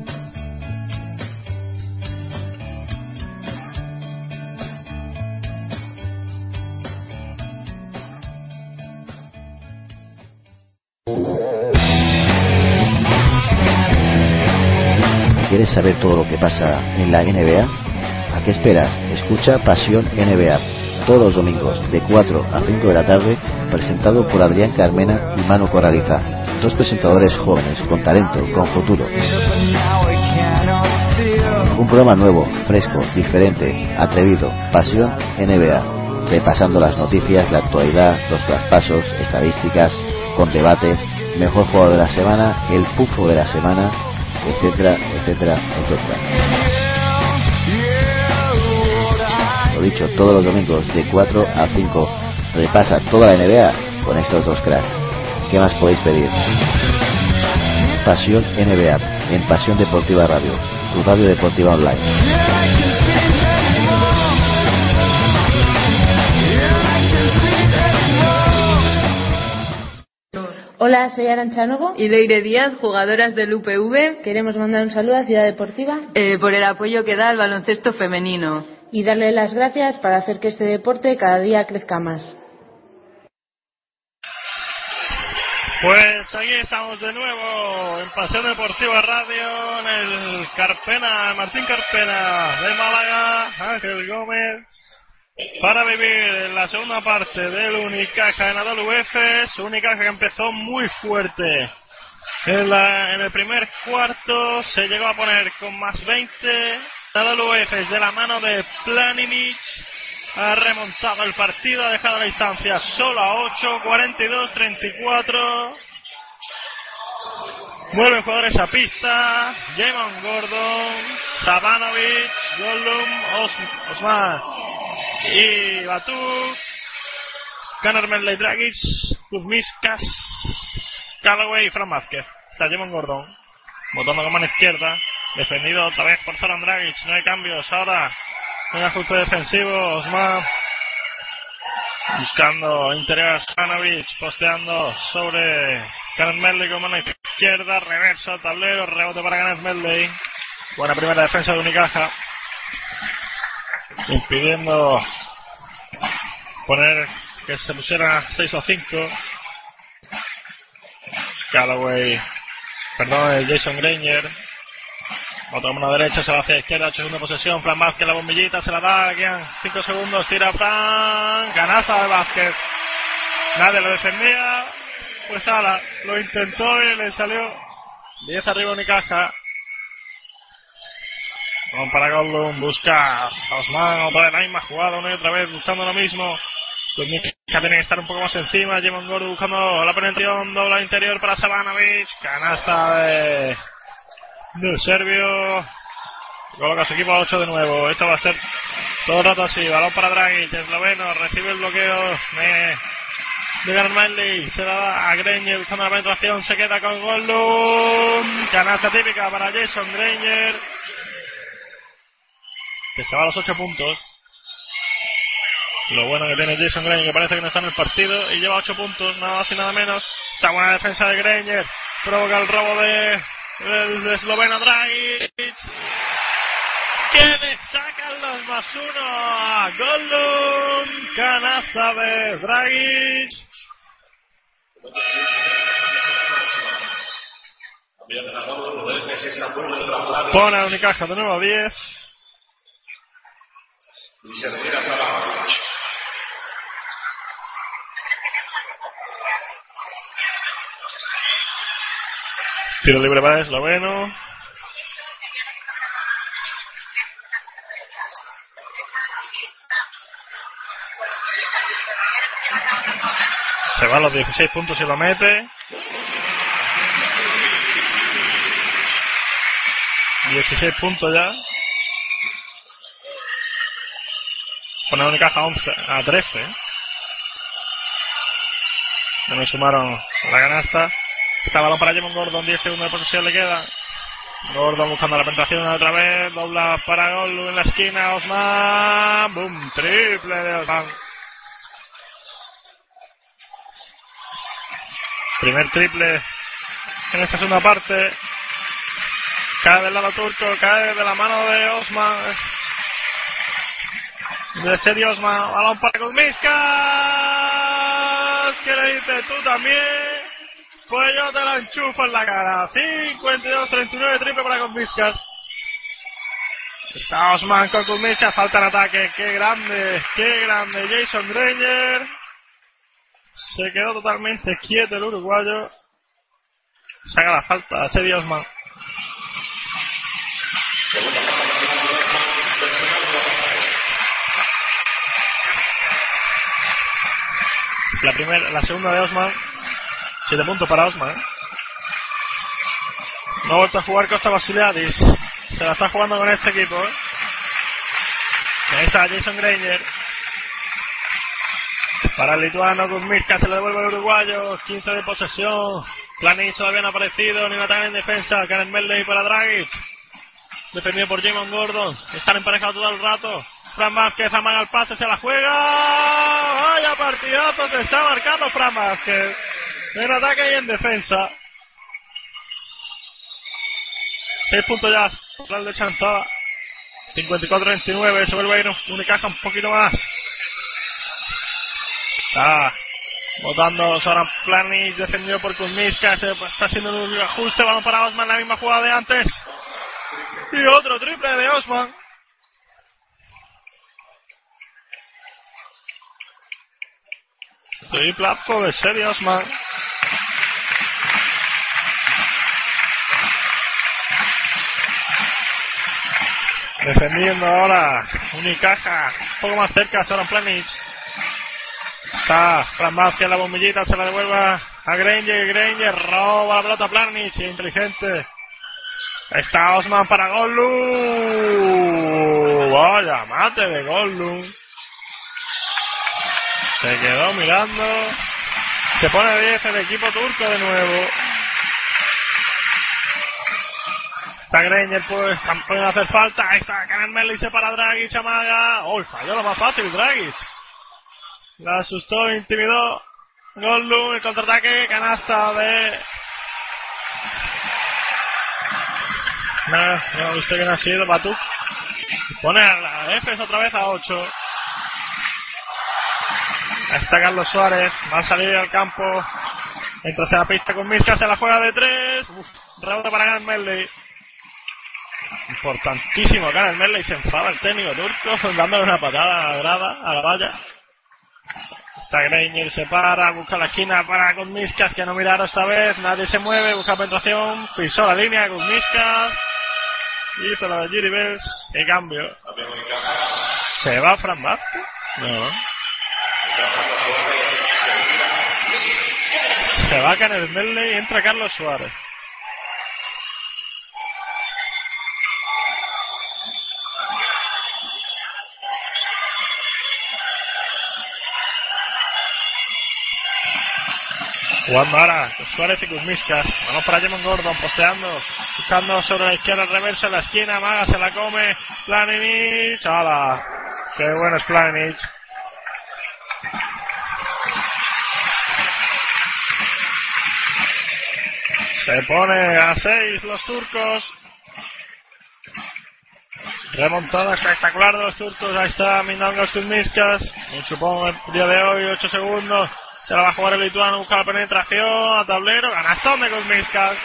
¿Quieres saber todo lo que pasa en la NBA? ¿A qué esperas? Escucha Pasión NBA todos los domingos de 4 a 5 de la tarde, presentado por Adrián Carmena y Manu Corraliza. Dos presentadores jóvenes, con talento, con futuro. Un programa nuevo, fresco, diferente, atrevido. Pasión NBA. Repasando las noticias, la actualidad, los traspasos, estadísticas, con debates, mejor jugador de la semana, el pufo de la semana, etcétera, etcétera, etcétera. Lo dicho, todos los domingos de 4 a 5 repasa toda la NBA con estos dos cracks. ¿Qué más podéis pedir? Pasión NBA en Pasión Deportiva Radio, tu radio deportiva online. Hola, soy Arancha Novo y Leire Díaz, jugadoras del UPV. Queremos mandar un saludo a Ciudad Deportiva eh, por el apoyo que da al baloncesto femenino. y darle las gracias para hacer que este deporte cada día crezca más. Pues aquí estamos de nuevo en Pasión Deportiva Radio, en el Carpena, Martín Carpena de Málaga, Ángel Gómez, para vivir la segunda parte del Unicaja en AWF, su Unicaja que empezó muy fuerte. En, la- en el primer cuarto se llegó a poner con más 20. AWF de la mano de Planinic ha remontado el partido, ha dejado la distancia solo a 8, 42, 34. Vuelven jugadores a pista. Jamon Gordon, Sabanovic, Gollum, Os- Osman y Batuk. Conor Medley Dragic, Kuzmiskas, Callaway y Fran Vázquez. Está Jamon Gordon. Botando con mano izquierda. Defendido otra vez por Zoran Dragic. No hay cambios. Ahora un ajuste defensivo. Osman buscando interior a Stanovic, posteando sobre Kenneth Medley con mano izquierda, reverso tablero, rebote para Kenneth Medley. Buena primera defensa de Unicaja. Impidiendo poner que se pusiera 6 o 5. Callaway, perdón, Jason Granger. Otra mano derecha, se va hacia la izquierda, 8 segundos de posesión. Fran Vázquez, la bombillita, se la da, quedan 5 segundos, tira Fran. Ganaza de Vázquez. Nadie lo defendía. Pues ahora lo intentó y le salió 10 arriba Unicaja. Vamos para Goldblum, busca Osman, otra vez la misma jugada, una y otra vez buscando lo mismo. Unicaja tiene que estar un poco más encima. Jimon Gordo buscando la penetración, doble al interior para Sabanovic. Canasta de del serbio. Coloca su equipo a 8 de nuevo. Esto va a ser todo el rato así. Balón para Dragic, esloveno. Recibe el bloqueo de, de Garmelli. Se la da a Granger buscando la penetración. Se queda con Goldum. Canasta típica para Jason Granger. Que se va a los 8 puntos. Lo bueno que tiene Jason Granger, que parece que no está en el partido. Y lleva 8 puntos, nada más y nada menos. Esta buena defensa de Granger. Provoca el robo de el esloveno Dragic. Que le sacan los más uno a Goldum. Canasta de Dragic. Pone a Unicaja de nuevo a 10 abajo. Tiro libre para esloveno. Se va a los 16 puntos y lo mete. 16 puntos ya. Pone Unicaja 11 a 13. ¿eh? Ya me sumaron la canasta. Está balón para Jimon Gordon, 10 segundos de posesión le queda. Gordon buscando la penetración otra vez. Dobla para Gol en la esquina. Osman. Boom. Triple de Osman. Primer triple en esta segunda parte. Cae del lado turco, cae de la mano de Osman. De Sedi Osman. Balón para Kuzmiskas. ¿Qué le dices tú también? Pues yo te la enchufo en la cara. 52-39 triple para Kuzmiskas. Está Osman con Kuzmiskas. Falta en ataque. Qué grande, qué grande. Jason Granger. Se quedó totalmente quieto el uruguayo. Saca la falta Sedi Osman. La primera, la segunda de Osman. 7 puntos para Osman. No ha vuelto a jugar Costa Basiliadis. Se la está jugando con este equipo. Ahí está Jason Granger. Para el lituano, Kuzmiska se le devuelve al uruguayo. 15 de posesión. Planic todavía no ha aparecido. Ni ataque en defensa. Karen Melley para Dragic. Defendido por Jamon Gordon. Están emparejados todo el rato. Fran Vázquez amaga el pase, se la juega. Vaya partidazo se está marcando Fran Vázquez. En ataque y en defensa. Seis puntos ya. Plan de Chantada. 54-29. Se vuelve a ir Unicaja un poquito más. Está votando Soran Planic. Defendido por Kuzmiska. Está haciendo un ajuste. Vamos para Osman. La misma jugada de antes. Y otro triple de Osman. Triplazo de serie Osman. Defendiendo ahora Unicaja. Un poco más cerca Soran Planic. Está Fran Vázquez, la bombillita se la devuelve a Granger. Granger roba la pelota a Planic. Inteligente. Está Osman para Gollum. Vaya mate de Gollum. Se quedó mirando. Se pone 10 el equipo turco de nuevo. Está Granger, pues, puede hacer falta. Ahí está Karen Melly, se para Dragic, amaga. Oh, falló lo más fácil, Dragic. La asustó, intimidó. Gollum, el contraataque, canasta de No, no, usted que no ha sido Batuk. Pone a la F otra vez a 8. Ahí está Carlos Suárez. Va a salir al campo. Entra a la pista con Miska. Se la juega de 3. Rebote para Ganem Medley. Importantísimo Ganem Medley. Se enfada el técnico turco. Dándole una patada a la grada, a la valla. Está Greiner, se para, busca la esquina para Kuzmiskas, que no miraron esta vez, nadie se mueve, busca penetración, pisó la línea Kuzmiskas, hizo la de Giri Bells, y cambio. ¿Se va Fran Vázquez? No. Se va Caner Medley y entra Carlos Suárez. Jugando ahora Suárez y Kuzmiskas. Vamos para Jemon Gordon, posteando. Buscando sobre la izquierda el reverso en la esquina. Maga se la come. Planinic. ¡Hala! ¡Qué bueno es Planinic! Se pone a 6 los turcos. Remontada espectacular de los turcos. Ahí está Mindangos Kuzmiskas. Supongo el día de hoy, 8 segundos. Se la va a jugar el lituano, busca la penetración a tablero, ganastón de Kuzmiskas.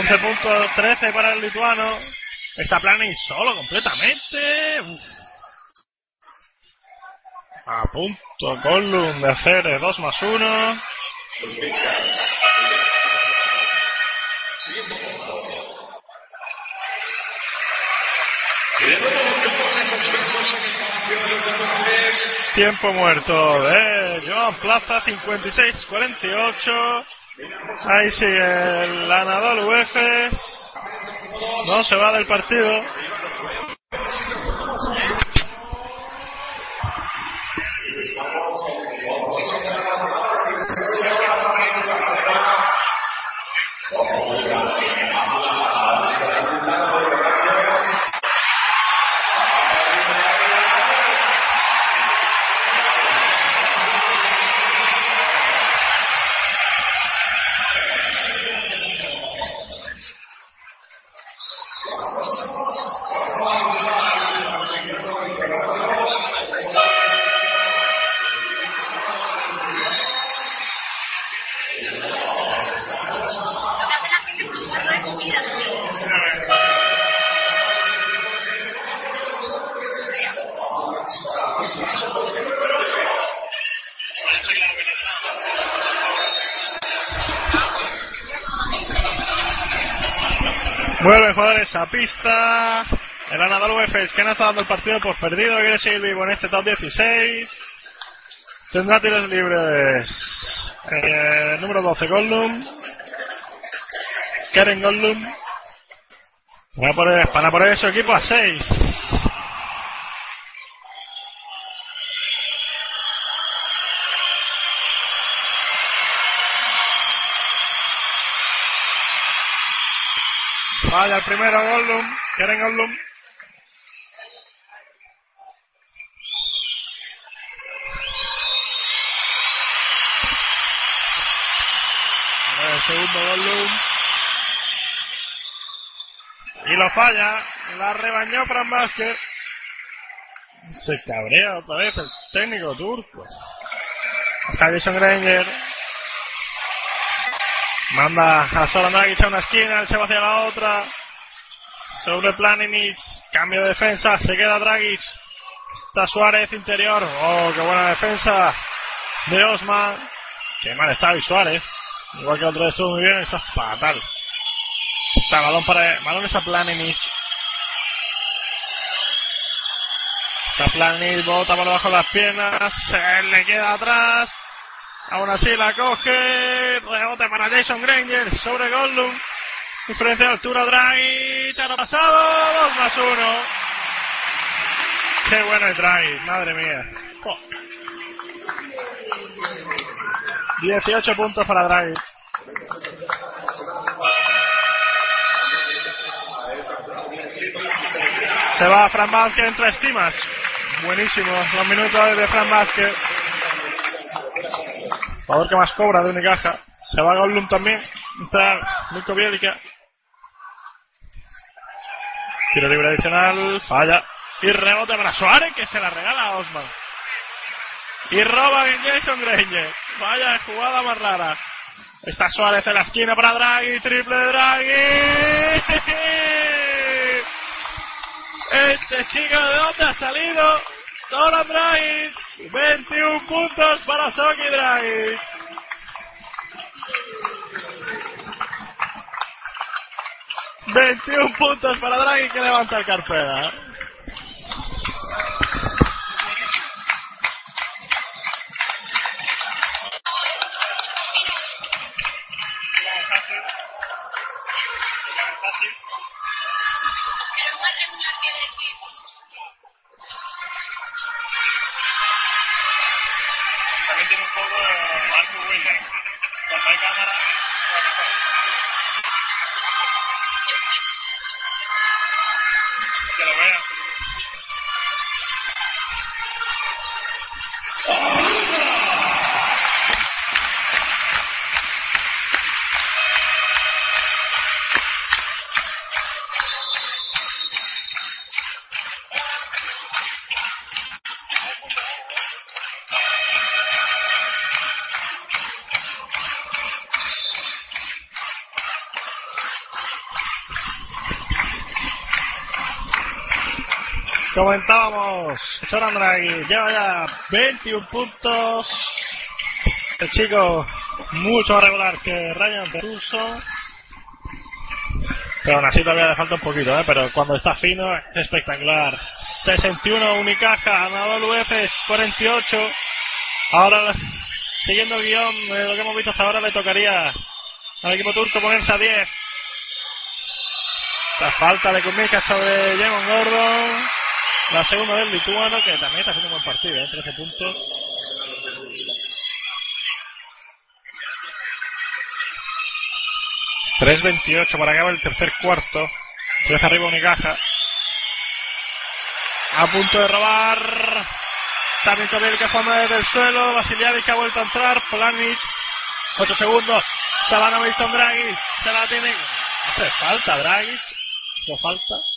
11 puntos, 13 para el lituano. Está planning solo completamente. A punto Gollum de hacer 2 más 1. Tiempo muerto de Joan Plaza, 56-48. Ahí sigue el Anadolu Efes. No se va del partido. Thank you. Vuelven jugadores a pista. El Anadolu Efes que no está dando el partido por perdido. Quiere seguir vivo en este top 16. Tendrá tiros libres. Eh, número 12, Goldum. Karen Goldum. Van a poner, van a poner su equipo a 6. El primero Goldum. Karen Goldum. El segundo Goldum. Y lo falla. La rebañó Fran Vázquez. Se cabrea otra vez el técnico turco. Está Jason Granger. Manda a Dragic a una esquina, él se va hacia la otra. Sobre Planinic, cambio de defensa, se queda Dragic. Está Suárez interior. Oh, qué buena defensa de Osman. Qué mal está Suárez. Igual que el otro estuvo muy bien, está fatal. Está balón para balones a Planinic. Está Planinic, bota por debajo de las piernas, se le queda atrás. Aún así la coge. Rebote para Jason Granger sobre Goldum. Diferencia de altura Dragic. Ha pasado. 2 más 1. Qué bueno el Dragic. Madre mía. Oh. 18 puntos para Dragic. Se va Fran Vázquez, entra Stimac. Buenísimo. Los minutos de Fran Vázquez. Jugador que más cobra de Unicaja. Se va Goldum también. Entra Nico Bielica. Tiro libre adicional. Falla. Y rebote para Suárez que se la regala a Osman. Y roba Jason Granger. Vaya jugada más rara. Está Suárez en la esquina para Draghi. Triple Draghi. Este chico de dónde ha salido. Soran Dragic. 21 puntos para Soki Dragic. ...21 puntos para Draghi que levanta el carpeta. También tiene un poco que Comentábamos, Soran Draghi lleva ya 21 puntos. El chico mucho más regular que Ryan Peruso. Pero aún así todavía le falta un poquito, ¿eh? pero cuando está fino es espectacular. 61 Unicaja, Anadolu Efes 48. Ahora, siguiendo el guion de lo que hemos visto hasta ahora, le tocaría al equipo turco ponerse a 10. La falta de Kumica sobre Jemon Gordon. La segunda del lituano, que también está haciendo un buen partido, ¿eh? 13 puntos. ...3.28 para acabar el tercer cuarto... ...13 arriba Unicaja... ...a punto de robar... También Tobiel que forma desde el suelo... ...Vasiliadis que ha vuelto a entrar... ...Planic... 8 segundos... ...Sabanovic con Dragic... ...se la tiene... ...hace falta Dragic... ...hace falta...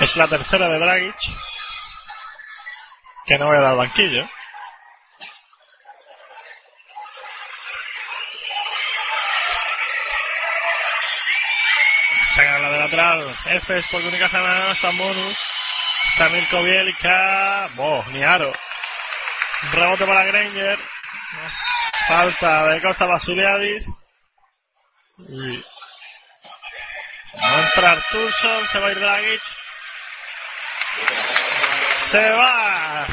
Es la tercera de Dragic. Que no era al banquillo. Saca la de lateral. Efes porque única semana está bonus. Está Mirko Bielka. Oh, ni aro. Rebote para Granger. Falta de Costa Basiliadis. Y Va a entrar Tulson, se va a ir Dragic. Se va.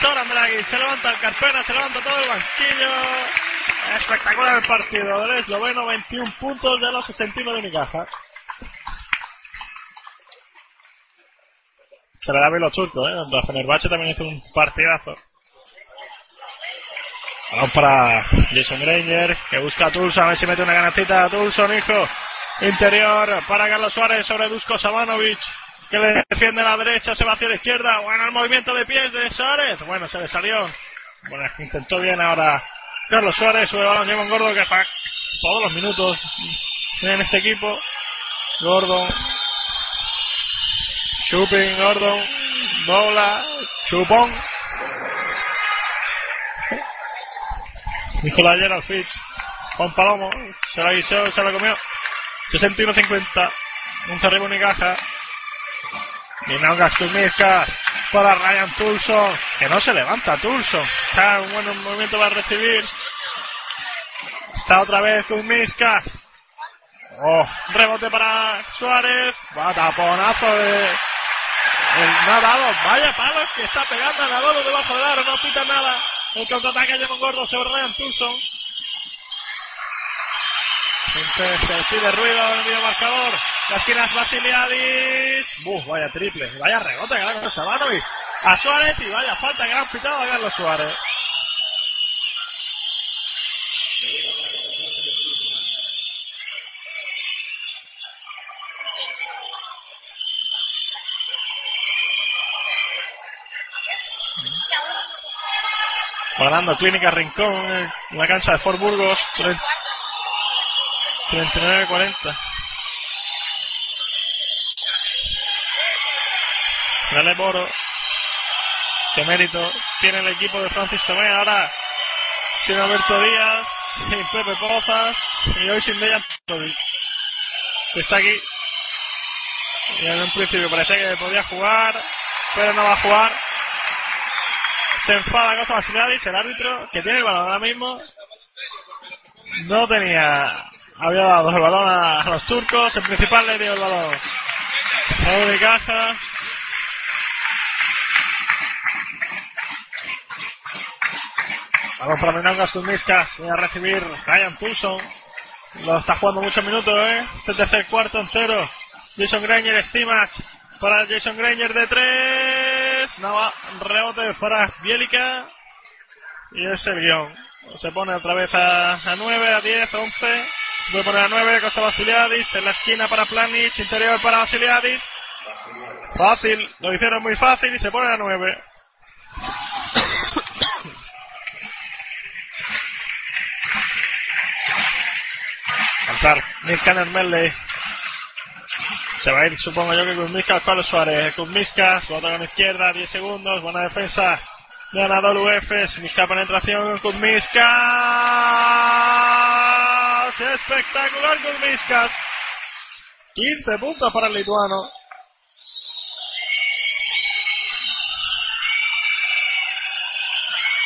Soran Dragic, se levanta el Carpena, se levanta todo el banquillo. Espectacular el partido del esloveno, 21 puntos de los 61 de Unicaja. Se le da bien los turcos, ¿eh? Contra Fenerbahce también hizo un partidazo. Vamos para Jason Granger, que busca a Tulson, a ver si mete una ganacita a Tulson, hijo. Interior para Carlos Suárez sobre Dusko Sabanovic. Que le defiende a la derecha, se va hacia la izquierda. Bueno, el movimiento de pies de Suárez. Bueno, se le salió. Bueno, intentó bien ahora Carlos Suárez. Sube balón Simón Gordo que para todos los minutos en este equipo. Gordon. Chupin, Gordon. Dobla. Chupón. Hizo la ayer al Fitch. Juan Palomo. Se la guisó, se la comió. 61-50. Un arriba Unicaja. Minaugas Tulmiskas para Ryan Tulson. Que no se levanta Tulson. Está un buen movimiento para recibir. Está otra vez Tulmiskas. Oh, rebote para Suárez. Va taponazo de. El Nadalo. Vaya palos que está pegando a Nadalo debajo del aro. No pita nada. El contraataque de Gordo sobre Ryan Tulson. Gente se pide ruido en el video marcador. La esquina es Basiliadis. Buf, vaya triple. Vaya rebote que con Sabanovic. A Suárez y vaya falta gran pitado a Carlos Suárez. Ganando Clínica Rincón en la cancha de Fort Burgos. 39-40. Dale Boro. Qué mérito tiene el equipo de Francis Tomé. Ahora sin Alberto Díaz, sin Pepe Pozas y hoy sin Dejan que está aquí. Y en un principio parecía que podía jugar, pero no va a jugar. Se enfada Costa Basiladis, el árbitro que tiene el balón ahora mismo. No tenía había dado el balón a, los turcos, el principal le dio el balón a Unicaja. Balón para Menangas Miscas, voy a recibir Ryan Tulson. Lo está jugando muchos minutos, ¿eh? Este tercer cuarto entero. Jason Granger, Stimac para Jason Granger de tres. Nava, rebote para Bielica. Y es el guion. Se pone otra vez a, a 9, a 10, a 11. A poner a 9, Costa Basiliadis, en la esquina para Planic, interior para Basiliadis. Fácil, lo hicieron muy fácil y se pone a 9. Entrar Nick Merle. Se va a ir, supongo yo, que Kuzmiskas, Pablo Suárez. Kuzmiskas, bota con izquierda, 10 segundos, buena defensa de Anadolu. Busca penetración, Kuzmiskas. Espectacular Kuzmiskas. 15 puntos para el lituano.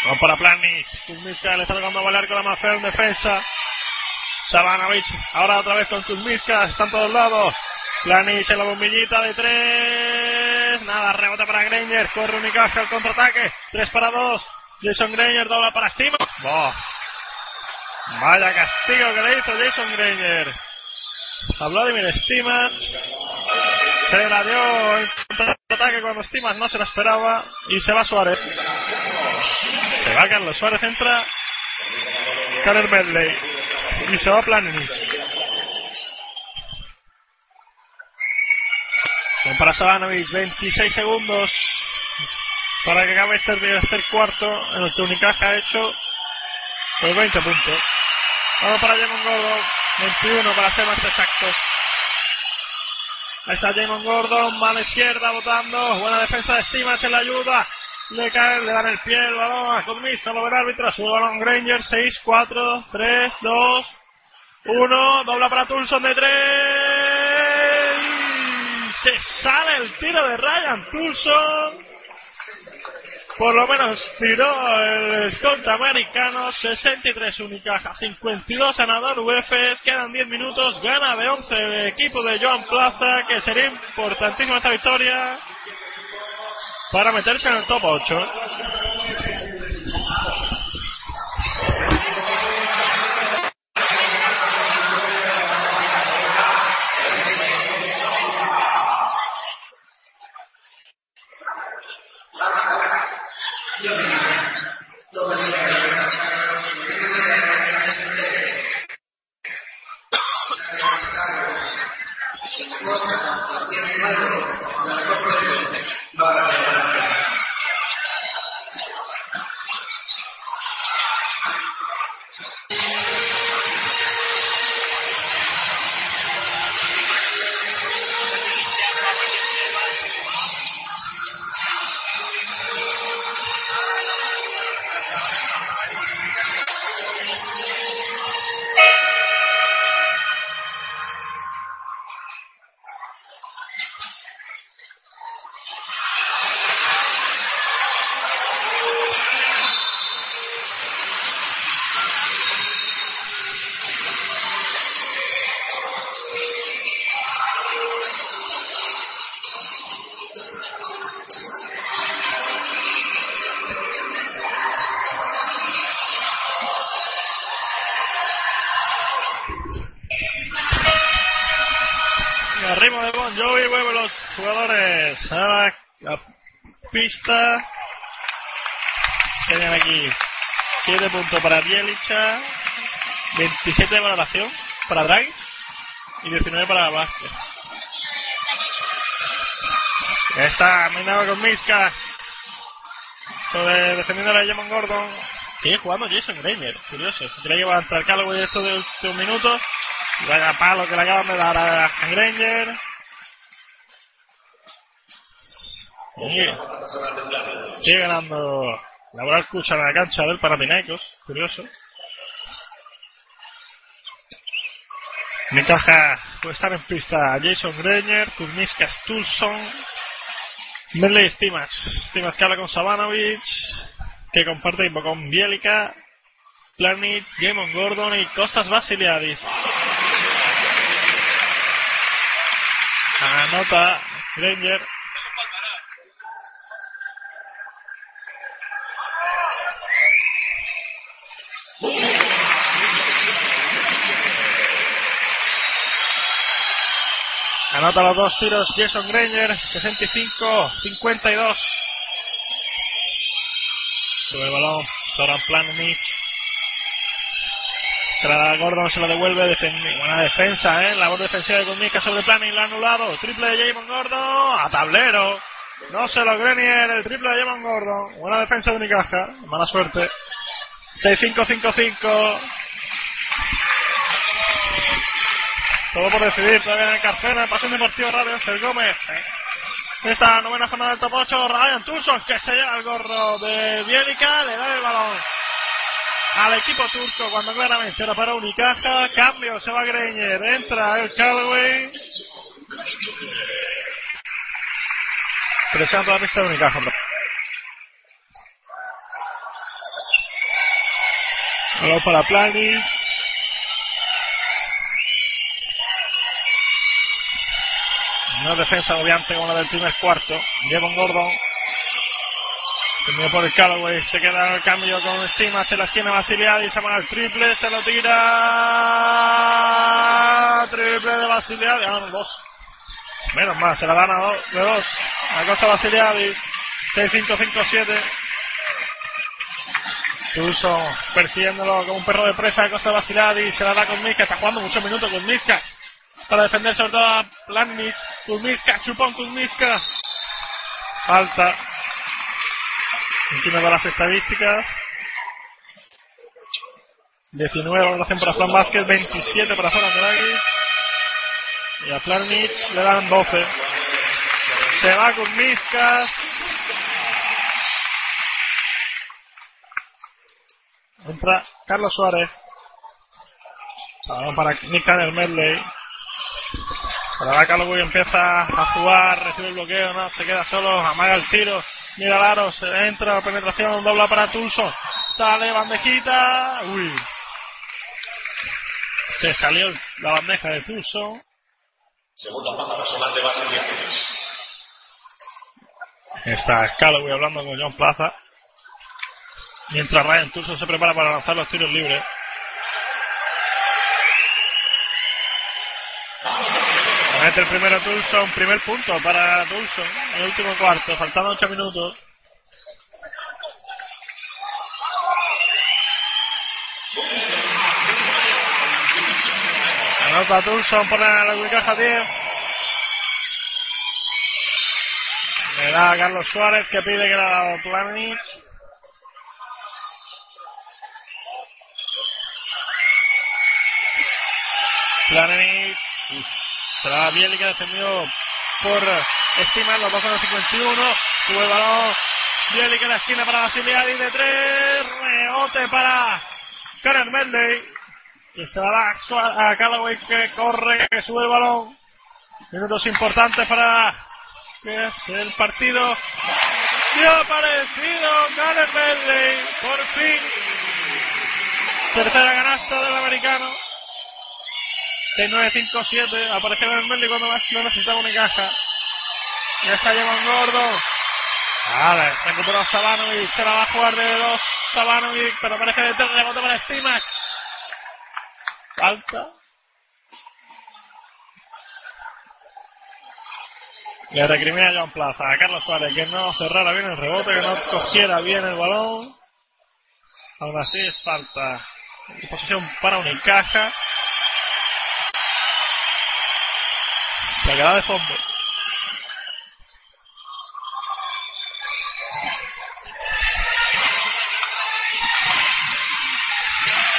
Vamos para Planic. Kuzmiskas le está tocando a con la más fea en defensa. Sabanovic, ahora otra vez con Kuzmiskas, están todos lados. Planic en la bombillita de tres. Nada, rebota para Granger. Corre Unicaja al contraataque. Tres para dos. Jason Granger dobla para Stima. Boh. Vaya castigo que le hizo Jason Granger. A Vladimir Stimas. Se la dio en contraataque cuando Stimas no se la esperaba. Y se va Suárez. Se va Carlos Suárez, entra. Karen Medley. Y se va Planinic. para Sabanovic, 26 segundos para que acabe este tercer cuarto en el que Unicaja ha hecho los 20 puntos. Vamos para Jamon Gordon, 21 para ser más exactos. Ahí está Jamon Gordon, mano izquierda votando, buena defensa de Stimach en la ayuda. Le cae, le dan el pie el balón a Conmista, lo ve el árbitro, sube el balón Granger, 6, 4, 3, 2, 1, dobla para Tulson de 3 se sale el tiro de Ryan Tulson. Por lo menos tiró el escolta americano. 63 Unicaja, 52 ganador UEFs. Quedan 10 minutos. Gana de 11 el equipo de Joan Plaza, que sería importantísima esta victoria para meterse en el top 8. 7 puntos para Bielicha, 27 de valoración para Draghi y 19 para Vázquez. Ya está Minado con Miskas. Sobre, defendiendo a Jamon Gordon. Sigue jugando Jason Granger, curioso. Creía que iba a entrar Callaway esto de, un minuto. Y vaya palo que le acaban de dar a Granger. Sigue, sigue ganando la bola escucha en la cancha del Panathinaikos, curioso. Mi caja puede estar en pista Jason Granger, Kuzmiskas Tulson, Medley Stimac, Stimac que habla con Sabanovic, que comparte equipo con Bielica, Planit, Jamon Gordon y Costas Basiliadis. Anota Granger. Anota los dos tiros Jason Granger, 65-52. Sube balón, Zoran Planich. Se la da Gordon, se la devuelve. Buena defensa, ¿eh? Labor defensiva de Kuzmiska sobre Planning, la ha anulado. Triple de Jamon Gordon, a tablero. No se lo Grenier, el triple de Jamon Gordon. Buena defensa de Unicaja, mala suerte. 6-5-5-5. Todo por decidir todavía en Carcena, Pasión Deportiva Radio, Ángel Gómez. Esta novena jornada del top 8, Ryan Tucson, que se lleva el gorro de Bielica, le da el balón al equipo turco cuando claramente era para Unicaja. Cambio, se va Greñer, entra el Callaway. Presionando la pista de Unicaja. Balón para Planis. Una defensa obviamente como la del primer cuarto. Devon Gordon. Terminó por el Callaway. Se queda en el cambio con Stimas en la esquina. Basiliadis. Se el triple. Se lo tira. Triple de Basiliadis. Ah, dos. Menos mal. Se la dan a dos, de dos. A Costa Basiliadis. 6-5-5-7. Tuso persiguiéndolo como un perro de presa de Costa Basiliadis. Se la da con Miska. Está jugando muchos minutos con Miska para defender sobre todo a Planich. Kuzmiska, chupón Kuzmiska. Falta. Último de las estadísticas. 19 valoración para Fran Vázquez, 27 para Zoran Draghi. Y a Planich le dan 12. Se va Kuzmiska. Entra Carlos Suárez. Para Nick Tanner Medley. Ahora Calloway empieza a jugar, recibe el bloqueo, no, se queda solo, amaga el tiro, mira el aro, se entra, penetración, dobla para Tulso, sale, bandejita, uy. Se salió la bandeja de Tulso. Segunda falta personal de base Está Calloway hablando con John Plaza. Mientras Ryan Tulso se prepara para lanzar los tiros libres. Mete el primero Tulson, primer punto para Tulson en el último cuarto, faltando 8 minutos. Anota Tulson, pone la Wicasa 10. Le da a Carlos Suárez que pide que le ha dado Planich. Planich. Se la Bielica defendido por Estima los 2 con 51. Sube el balón. Bielica en la esquina para Basiliadi de 3. Rebote para Karen Mendey. Que se la da a Callaway que corre, que sube el balón. Minutos importantes para que es el partido. Y ha aparecido Karen Mendey. Por fin. Tercera canasta del americano. 6-9-5-7. Aparece Mermelli cuando más lo necesitaba una caja. Ya está llevando Gordo. Vale, recuperó Sabanovic. Se la va a jugar de dos Sabanovic. Pero parece de tres. Rebote para Stimac. Falta. Le recrimina a John Plaza. Carlos Suárez que no cerrara bien el rebote. Que no cogiera bien el balón. Aún así es falta. Posición para Unicaja. Se queda de fondo.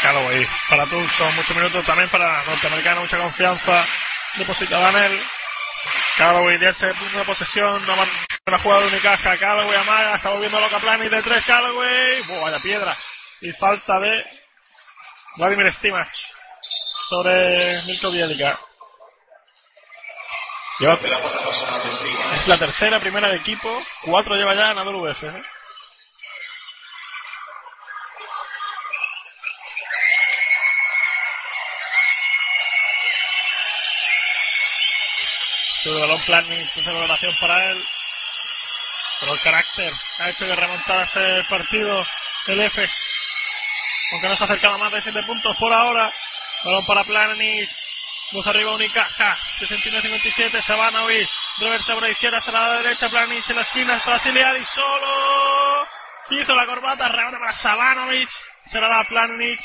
Callaway para Tulson, muchos minutos también para norteamericano, mucha confianza depositada en él. Callaway de este punto de posesión, no la jugada de Unicaja. Callaway amaga, está volviendo loca Plani de tres. Callaway, oh, vaya piedra. Y falta de Vladimir Stimach sobre Milko Bielica. Lleva, es la tercera, primera de equipo. Cuatro lleva ya en AWF. ¿eh? Su balón planning, celebración para él. Pero el carácter ha hecho que remontar ese partido el EFES. Aunque no se ha acercado más de 7 puntos por ahora. Balón para Planich. Luz arriba Unicaja. 69-57. Sabanovic. Reversa por la izquierda. Se la da a la derecha. Planich en la esquina. Basiliadi solo. Hizo la corbata. Rebote para Sabanovic. Se la da a Planich.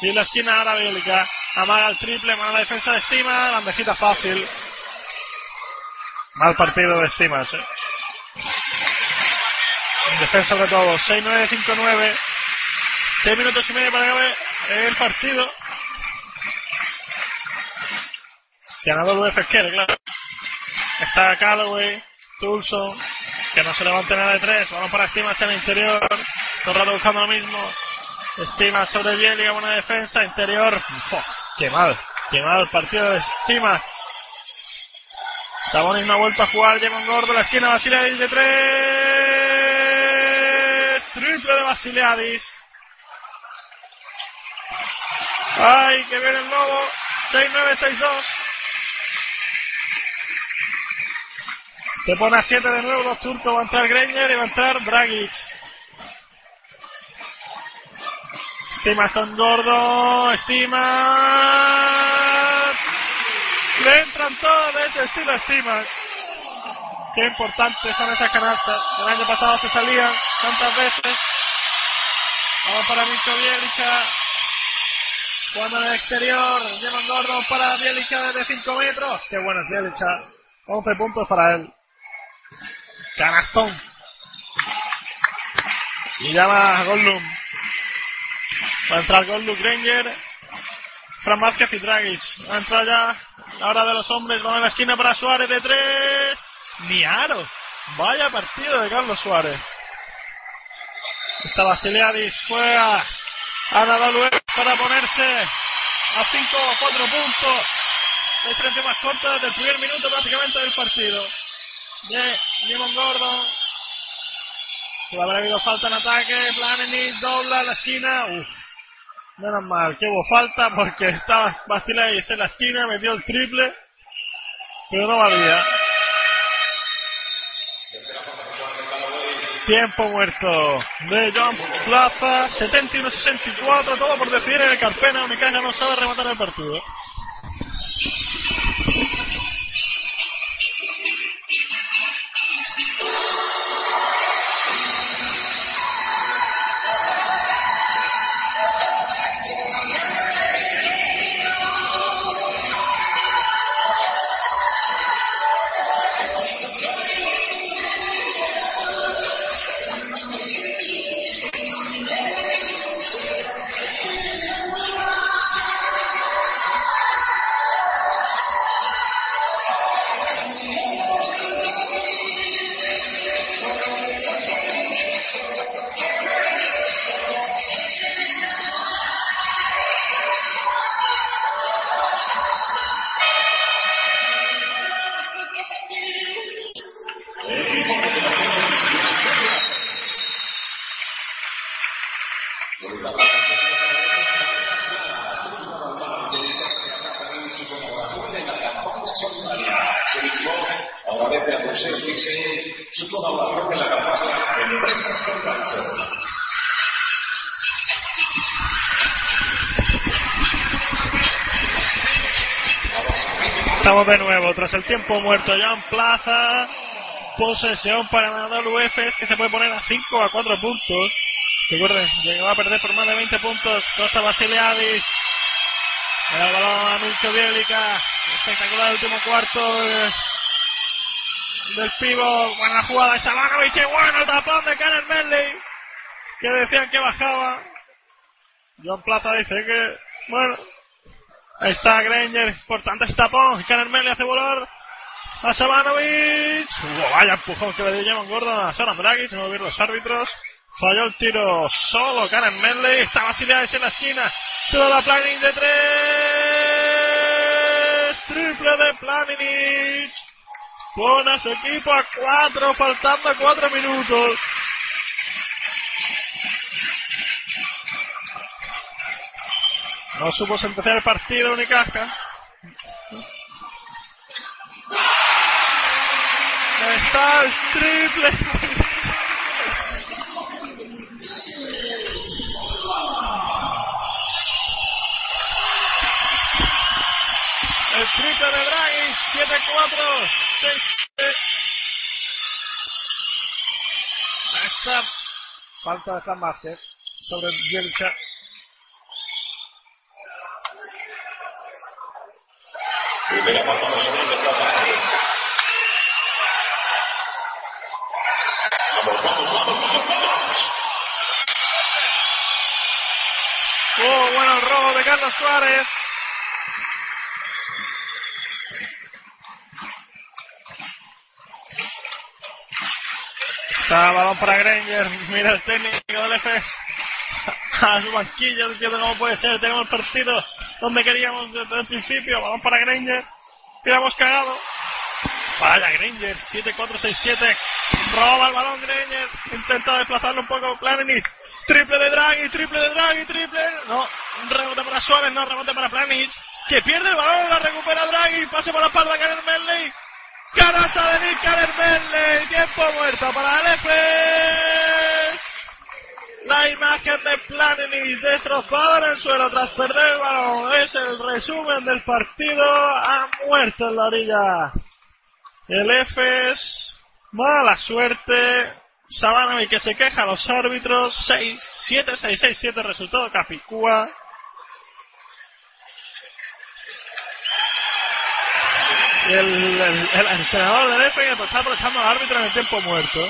Y en la esquina ahora Bielica. Amaga el triple. Mala defensa de Estima. Bandejita fácil. Mal partido de Estima. ¿eh? En defensa de todo. 6-9-5-9. 6 minutos y medio para el partido. Ganador UF quiere, claro. Está Callaway, Tulson, que no se levante nada de tres. Vamos para Estima en el interior. Todo el rato buscando lo mismo. Estima sobre Bielia, buena defensa. Interior. Qué mal, qué mal partido de Estima. Sabonis no ha vuelto a jugar. Lleva un gordo. La esquina Basiliadis de tres. Triple de Basiliadis. Ay, que viene el lobo. 6-9-6-2. Se pone a 7 de nuevo los turcos. Va a entrar Greiner y va a entrar Dragic. Gordo. Estima. Le entran todas de ese estilo Estima. Qué importantes son esas canastas. El año pasado se salían tantas veces. Vamos para Mitro Bielicha. Jugando en el exterior. Llevan Gordon para Bielicha desde 5 metros. Qué bueno es Bielicha. 11 puntos para él. Canastón. Y llama a. Va a entrar Goldlum Granger. Fran Vázquez y Dragic. Va a entrar ya la hora de los hombres. Van a la esquina para Suárez de 3. Ni aro. Vaya partido de Carlos Suárez. Está Basiliadis. Juega a Nadal para ponerse a 5 o 4 puntos. La diferencia más corta desde el primer minuto prácticamente del partido. De Limon Gordon. Puede haber habido falta en ataque. Planini dobla la esquina. Uf. Menos mal que hubo falta porque estaba Bastileis en la esquina, metió el triple. Pero no valía. Tiempo muerto de John Plaza, 71-64, todo por decidir en el Carpena. Unicaja no sabe rematar el partido. Muerto ya en plaza. Posesión para Nadal UEFES que se puede poner a 5 a 4 puntos. Recuerden, llegó a perder por más de 20 puntos Costa Basiliadis. El balón a Milko Bielica. Espectacular el último cuarto de- del pivo. Buena jugada de Sabanovic. Y bueno el tapón de Karen Medley. Que decían que bajaba. John Plaza dice que, bueno, ahí está Granger. Importante este tapón. Karen Medley hace volar a Sabanovic. Uh, vaya empujón que le dio Gordon a Soran Dragic. No ver los árbitros. Falló el tiro solo Karen Medley. Está Basiliadis en la esquina. Se lo da Planning de tres. Triple de Planinic. Pone a su equipo a cuatro, faltando cuatro minutos. No supo sentenciar el partido Unicaja. Está el triple. Triple de Draghi, 7-4, 6 Esta falta de Vázquez sobre Bielcha. Primera pasada sobre Oh, bueno el robo de Carlos Suárez. Está balón para Granger. Mira el técnico del EFES. A su banquillo cómo puede ser. Tenemos el partido donde queríamos desde el principio. Balón para Granger. Hubiéramos cagado. Falla Granger. 7-4-6-7. Roba el balón Granger. Intenta desplazarlo un poco Planinic. Triple de Draghi. Triple de Draghi. Triple. No. Rebote para Suárez. No. Rebote para Planinic. Que pierde el balón. La recupera Draghi. Pase por la espalda Karen Medley. Canasta de Nick Calermelle. Tiempo muerto para el EFES. La imagen de Planini destrozada en el suelo tras perder el balón. Es el resumen del partido. Ha muerto en la orilla. El EFES. Mala suerte. Sabanovic que se queja a los árbitros. 6, 7, 6, 6, 7 resultado Capicúa. Y el, el, el entrenador del EFES pues, está aprovechando al árbitro en el tiempo muerto.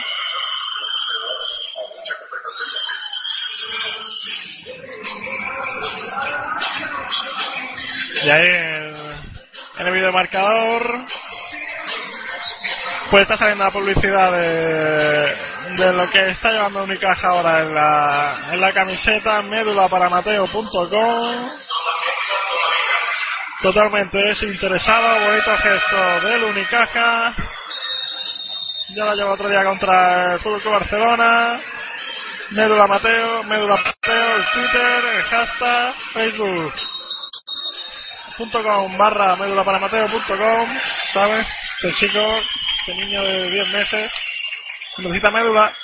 Y ahí en, en el videomarcador pues está saliendo la publicidad de, de lo que está llevando Unicaja ahora en la, en la camiseta médula para mateo.com totalmente desinteresado bonito gesto del Unicaja. Ya lo lleva otro día contra el Fútbol Barcelona. Médula Mateo médula Mateo el Twitter el hashtag Facebook .com barra médula para mateo.com ¿sabes? Este chico, este niño de 10 meses. Necesita médula.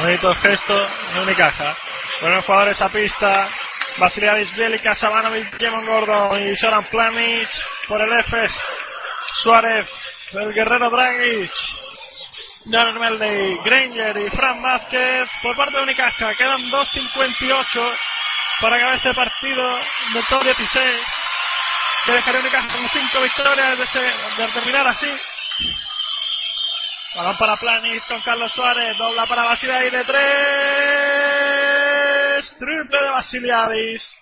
Bonito gesto de Unicaja buenos jugadores a pista Vasiliadis Bielica, Sabanovic, Jemon Gordon y Soran Planic por el EFES. Suárez, el guerrero Dragic Darren Meldey, Granger y Fran Vázquez. Por parte de Unicaja quedan 2.58 para acabar este partido de top 16 que dejaría Unicaja con 5 victorias de, ese, de terminar así balón para Planis con Carlos Suárez dobla para Basiliadis de 3 triple de Basiliadis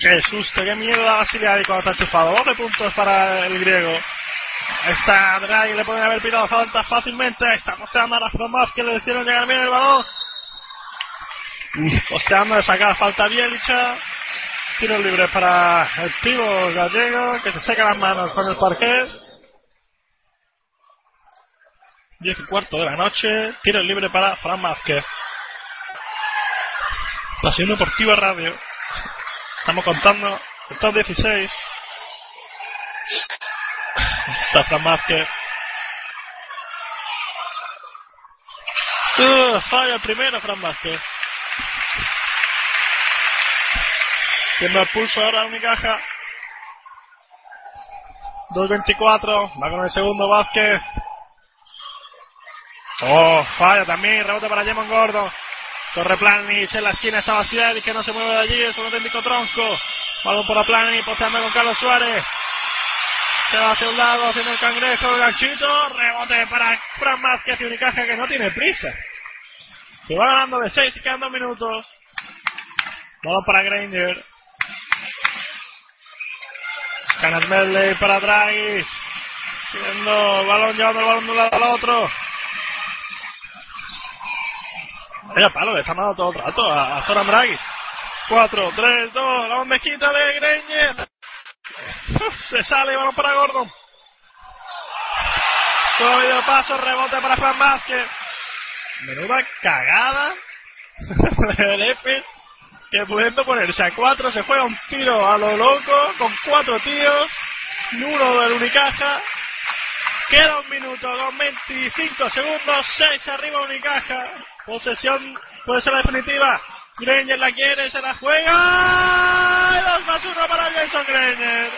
Qué susto, qué miedo da Basiliadis cuando está enchufado. 12 puntos para el griego. Está Draghi, le pueden haber pitado falta fácilmente. Está posteando a Razomov que le hicieron llegar bien el balón. Posteando de sacar falta Bielicha. Tiro libre para el pivo gallego que se seca las manos con el parquet. 10 y cuarto de la noche. Tiro libre para Fran Vázquez. Pasión Deportiva Radio. Estamos contando el top 16. Está Fran Vázquez. Uh, falla el primero Fran Vázquez. Tiembla el pulso ahora Unicaja. 2.24. Va con el segundo Vázquez. Oh, falla también. Rebote para Jemon Gordon. Corre Planich en la esquina está vacía y que no se mueve de allí. Es un auténtico tronco. Balón para Planich posteando con Carlos Suárez. Se va hacia un lado haciendo el cangrejo, ganchito. Rebote para Fran Vázquez y Unicaja que no tiene prisa. Se va ganando de 6 y quedan 2 minutos. Balón para Granger. Canas Medley para Draghi. Siguiendo balón, llevando el balón de un lado al otro. Vaya palo, le está dando todo el rato a, a Zoran Draghi. 4, 3, 2, la bombejita de. Uf, se sale, balón para Gordon. Todavía de paso, rebote para Fran Vázquez. Menuda cagada Efes que pudiendo ponerse a cuatro se juega un tiro a lo loco con cuatro tíos y uno del Unicaja. Queda un minuto con 25 segundos, 6 arriba Unicaja. Posesión puede ser la definitiva. Granger la quiere, se la juega. Y 2 más 1 para Jason Granger.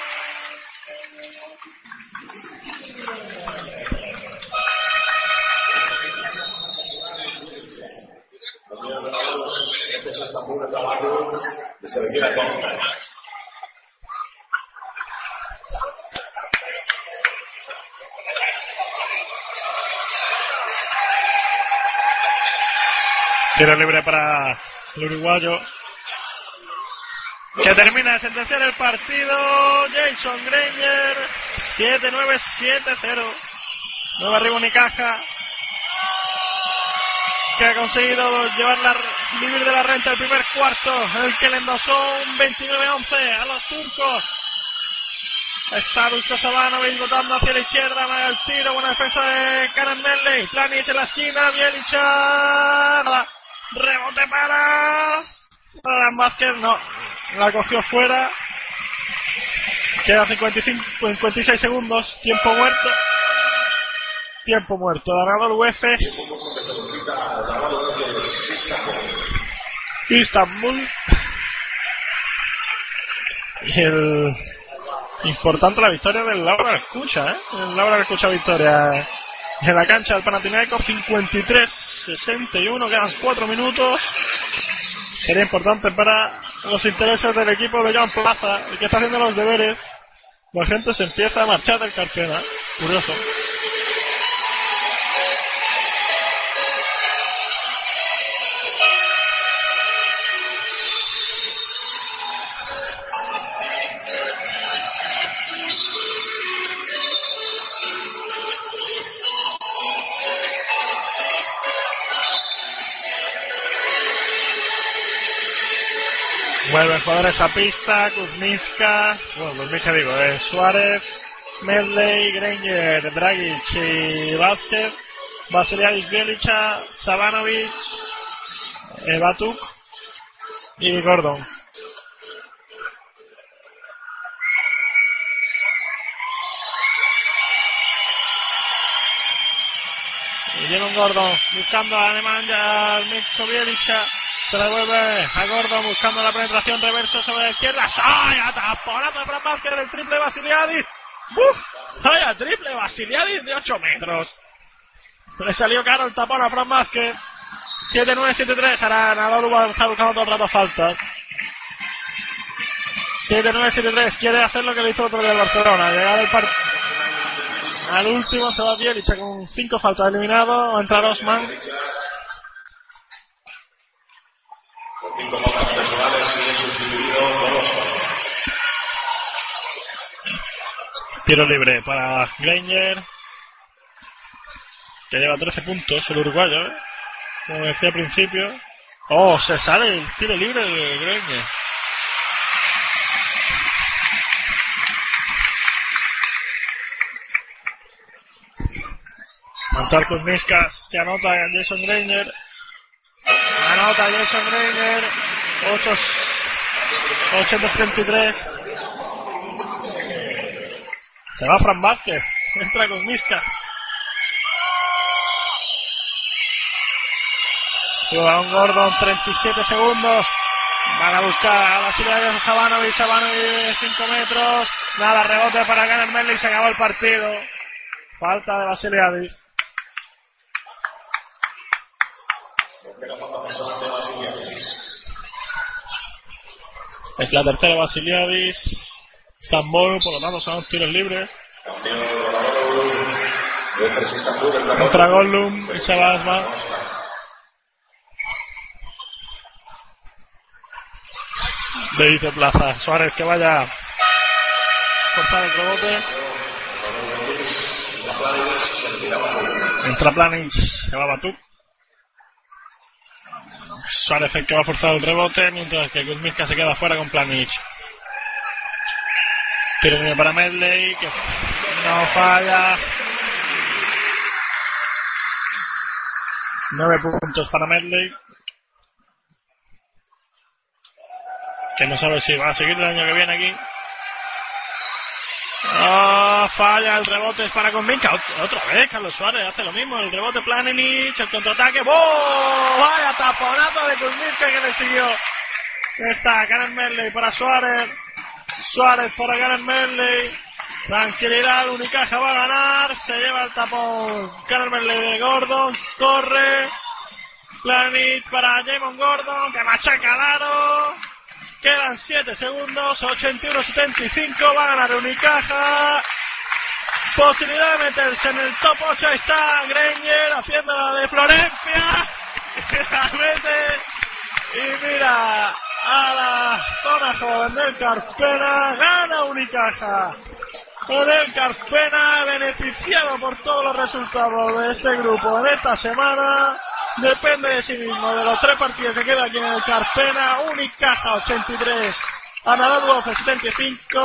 Tiro libre para el uruguayo. Que termina de sentenciar el partido. Jason Granger. 7-9-7-0. Nueva arriba Unicaja. Ha conseguido llevar la, vivir de la renta el primer cuarto. El que le endosó un 29-11 a los turcos. Está Dusko Sabanovic botando hacia la izquierda, va el tiro, buena defensa de Karen Medley, en la esquina, Bielicha, Rebote para. Para Vázquez, no. La cogió fuera. Queda 55, 56 segundos. Tiempo muerto. Tiempo muerto. Ganador UEFES. Istanbul. Y el importante la victoria del Laura Escucha, ¿eh? El Laura Escucha victoria en la cancha del Panathinaikos 53-61, quedan 4 minutos. Sería importante para los intereses del equipo de John Plaza, que está haciendo los deberes. La gente se empieza a marchar del Carpena. Curioso. Jugadores a pista, Kuzminska, bueno, Kuzminska digo, eh, Suárez, Medley, Granger, Dragic y Vázquez, Vasiliadis Bielicha, Sabanovic, eh, Batuk y Gordon. Y Gordon buscando a Nemanja Mitko Bielicha. Se la devuelve a Gordon buscando la penetración reverso sobre la izquierda. ¡Ay! Ataponazo de Fran Vázquez el triple Basiliadis. ¡Buf! ¡Vaya triple Basiliadis de 8 metros! Le salió caro el tapón a Fran Vázquez. 7-9, 7-3. Ahora Nadal estar buscando todo el rato faltas. 7-9, 7-3. Quiere hacer lo que le hizo otro día el Barcelona. Llegar al partido. Al último se va Bielicha con 5 faltas eliminado. Va a entrar Osman. Con cinco faltas personales sustituido. Tiro libre para Granger. Que lleva 13 puntos el uruguayo, ¿eh? Como decía al principio. Oh, se sale el tiro libre de Granger. Miscas, se anota Jason Granger. Anota Jason Granger. 8 833. Se va Fran Vázquez. Entra con Miscas. Suba un Gordon, 37 segundos. Van a buscar a Basilea Sabanovic, Sabanovic 5 metros. Nada, rebote para ganar Merley y se acabó el partido. Falta de Basiliadis. Tercera de Basiliadis. Es la tercera Basiliadis. Estambul, por lo tanto son los tiros libres. Contra Gollum y se va Asma. Le dice Plaza. Suárez que vaya cortar el rebote. Entra Planic, se va Batuk. Suárez el que va a forzar el rebote, mientras que Kuzminska se queda fuera con Planic. Tiro para Medley, que no falla. Nueve puntos para Medley. Que no sabe si va a seguir el año que viene aquí. Falla el rebote es para Convinca. Ot- Otra vez Carlos Suárez hace lo mismo. El rebote Planinic, el contraataque. Vaya taponazo de Convinca que le siguió. Está Karen Merley para Suárez. Suárez para Karen Merley. Tranquilidad, Unicaja va a ganar. Se lleva el tapón Karen Merley de Gordon. Corre. Planic para Jamon Gordon que machaca al aro. Quedan 7 segundos, 81-75, va a ganar Unicaja. Posibilidad de meterse en el top 8, ahí está Granger haciendo la de Florencia. Y mira a la zona joven del Carpena, gana Unicaja. Del Carpena beneficiado por todos los resultados de este grupo en esta semana. Depende de sí mismo, de los tres partidos que queda aquí en el Carpena. Unicaja 83, Anadolu 75.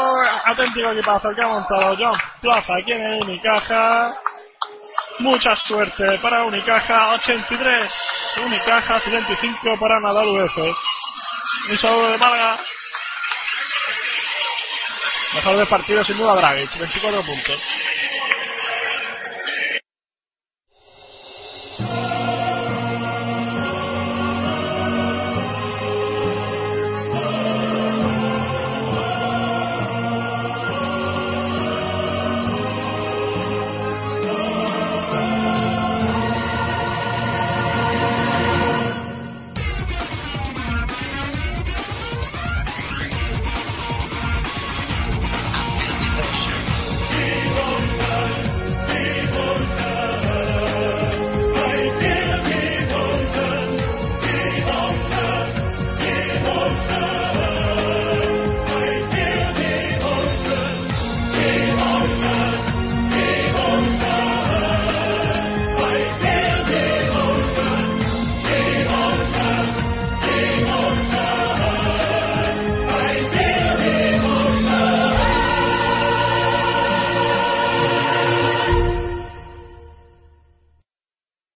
Auténtico equipazo que ha montado John Plaza aquí en el Unicaja. Mucha suerte para Unicaja 83, Unicajas y 25 para Nadal UF. Un saludo de Málaga. Mejor de partido sin duda Dragic, 24 puntos.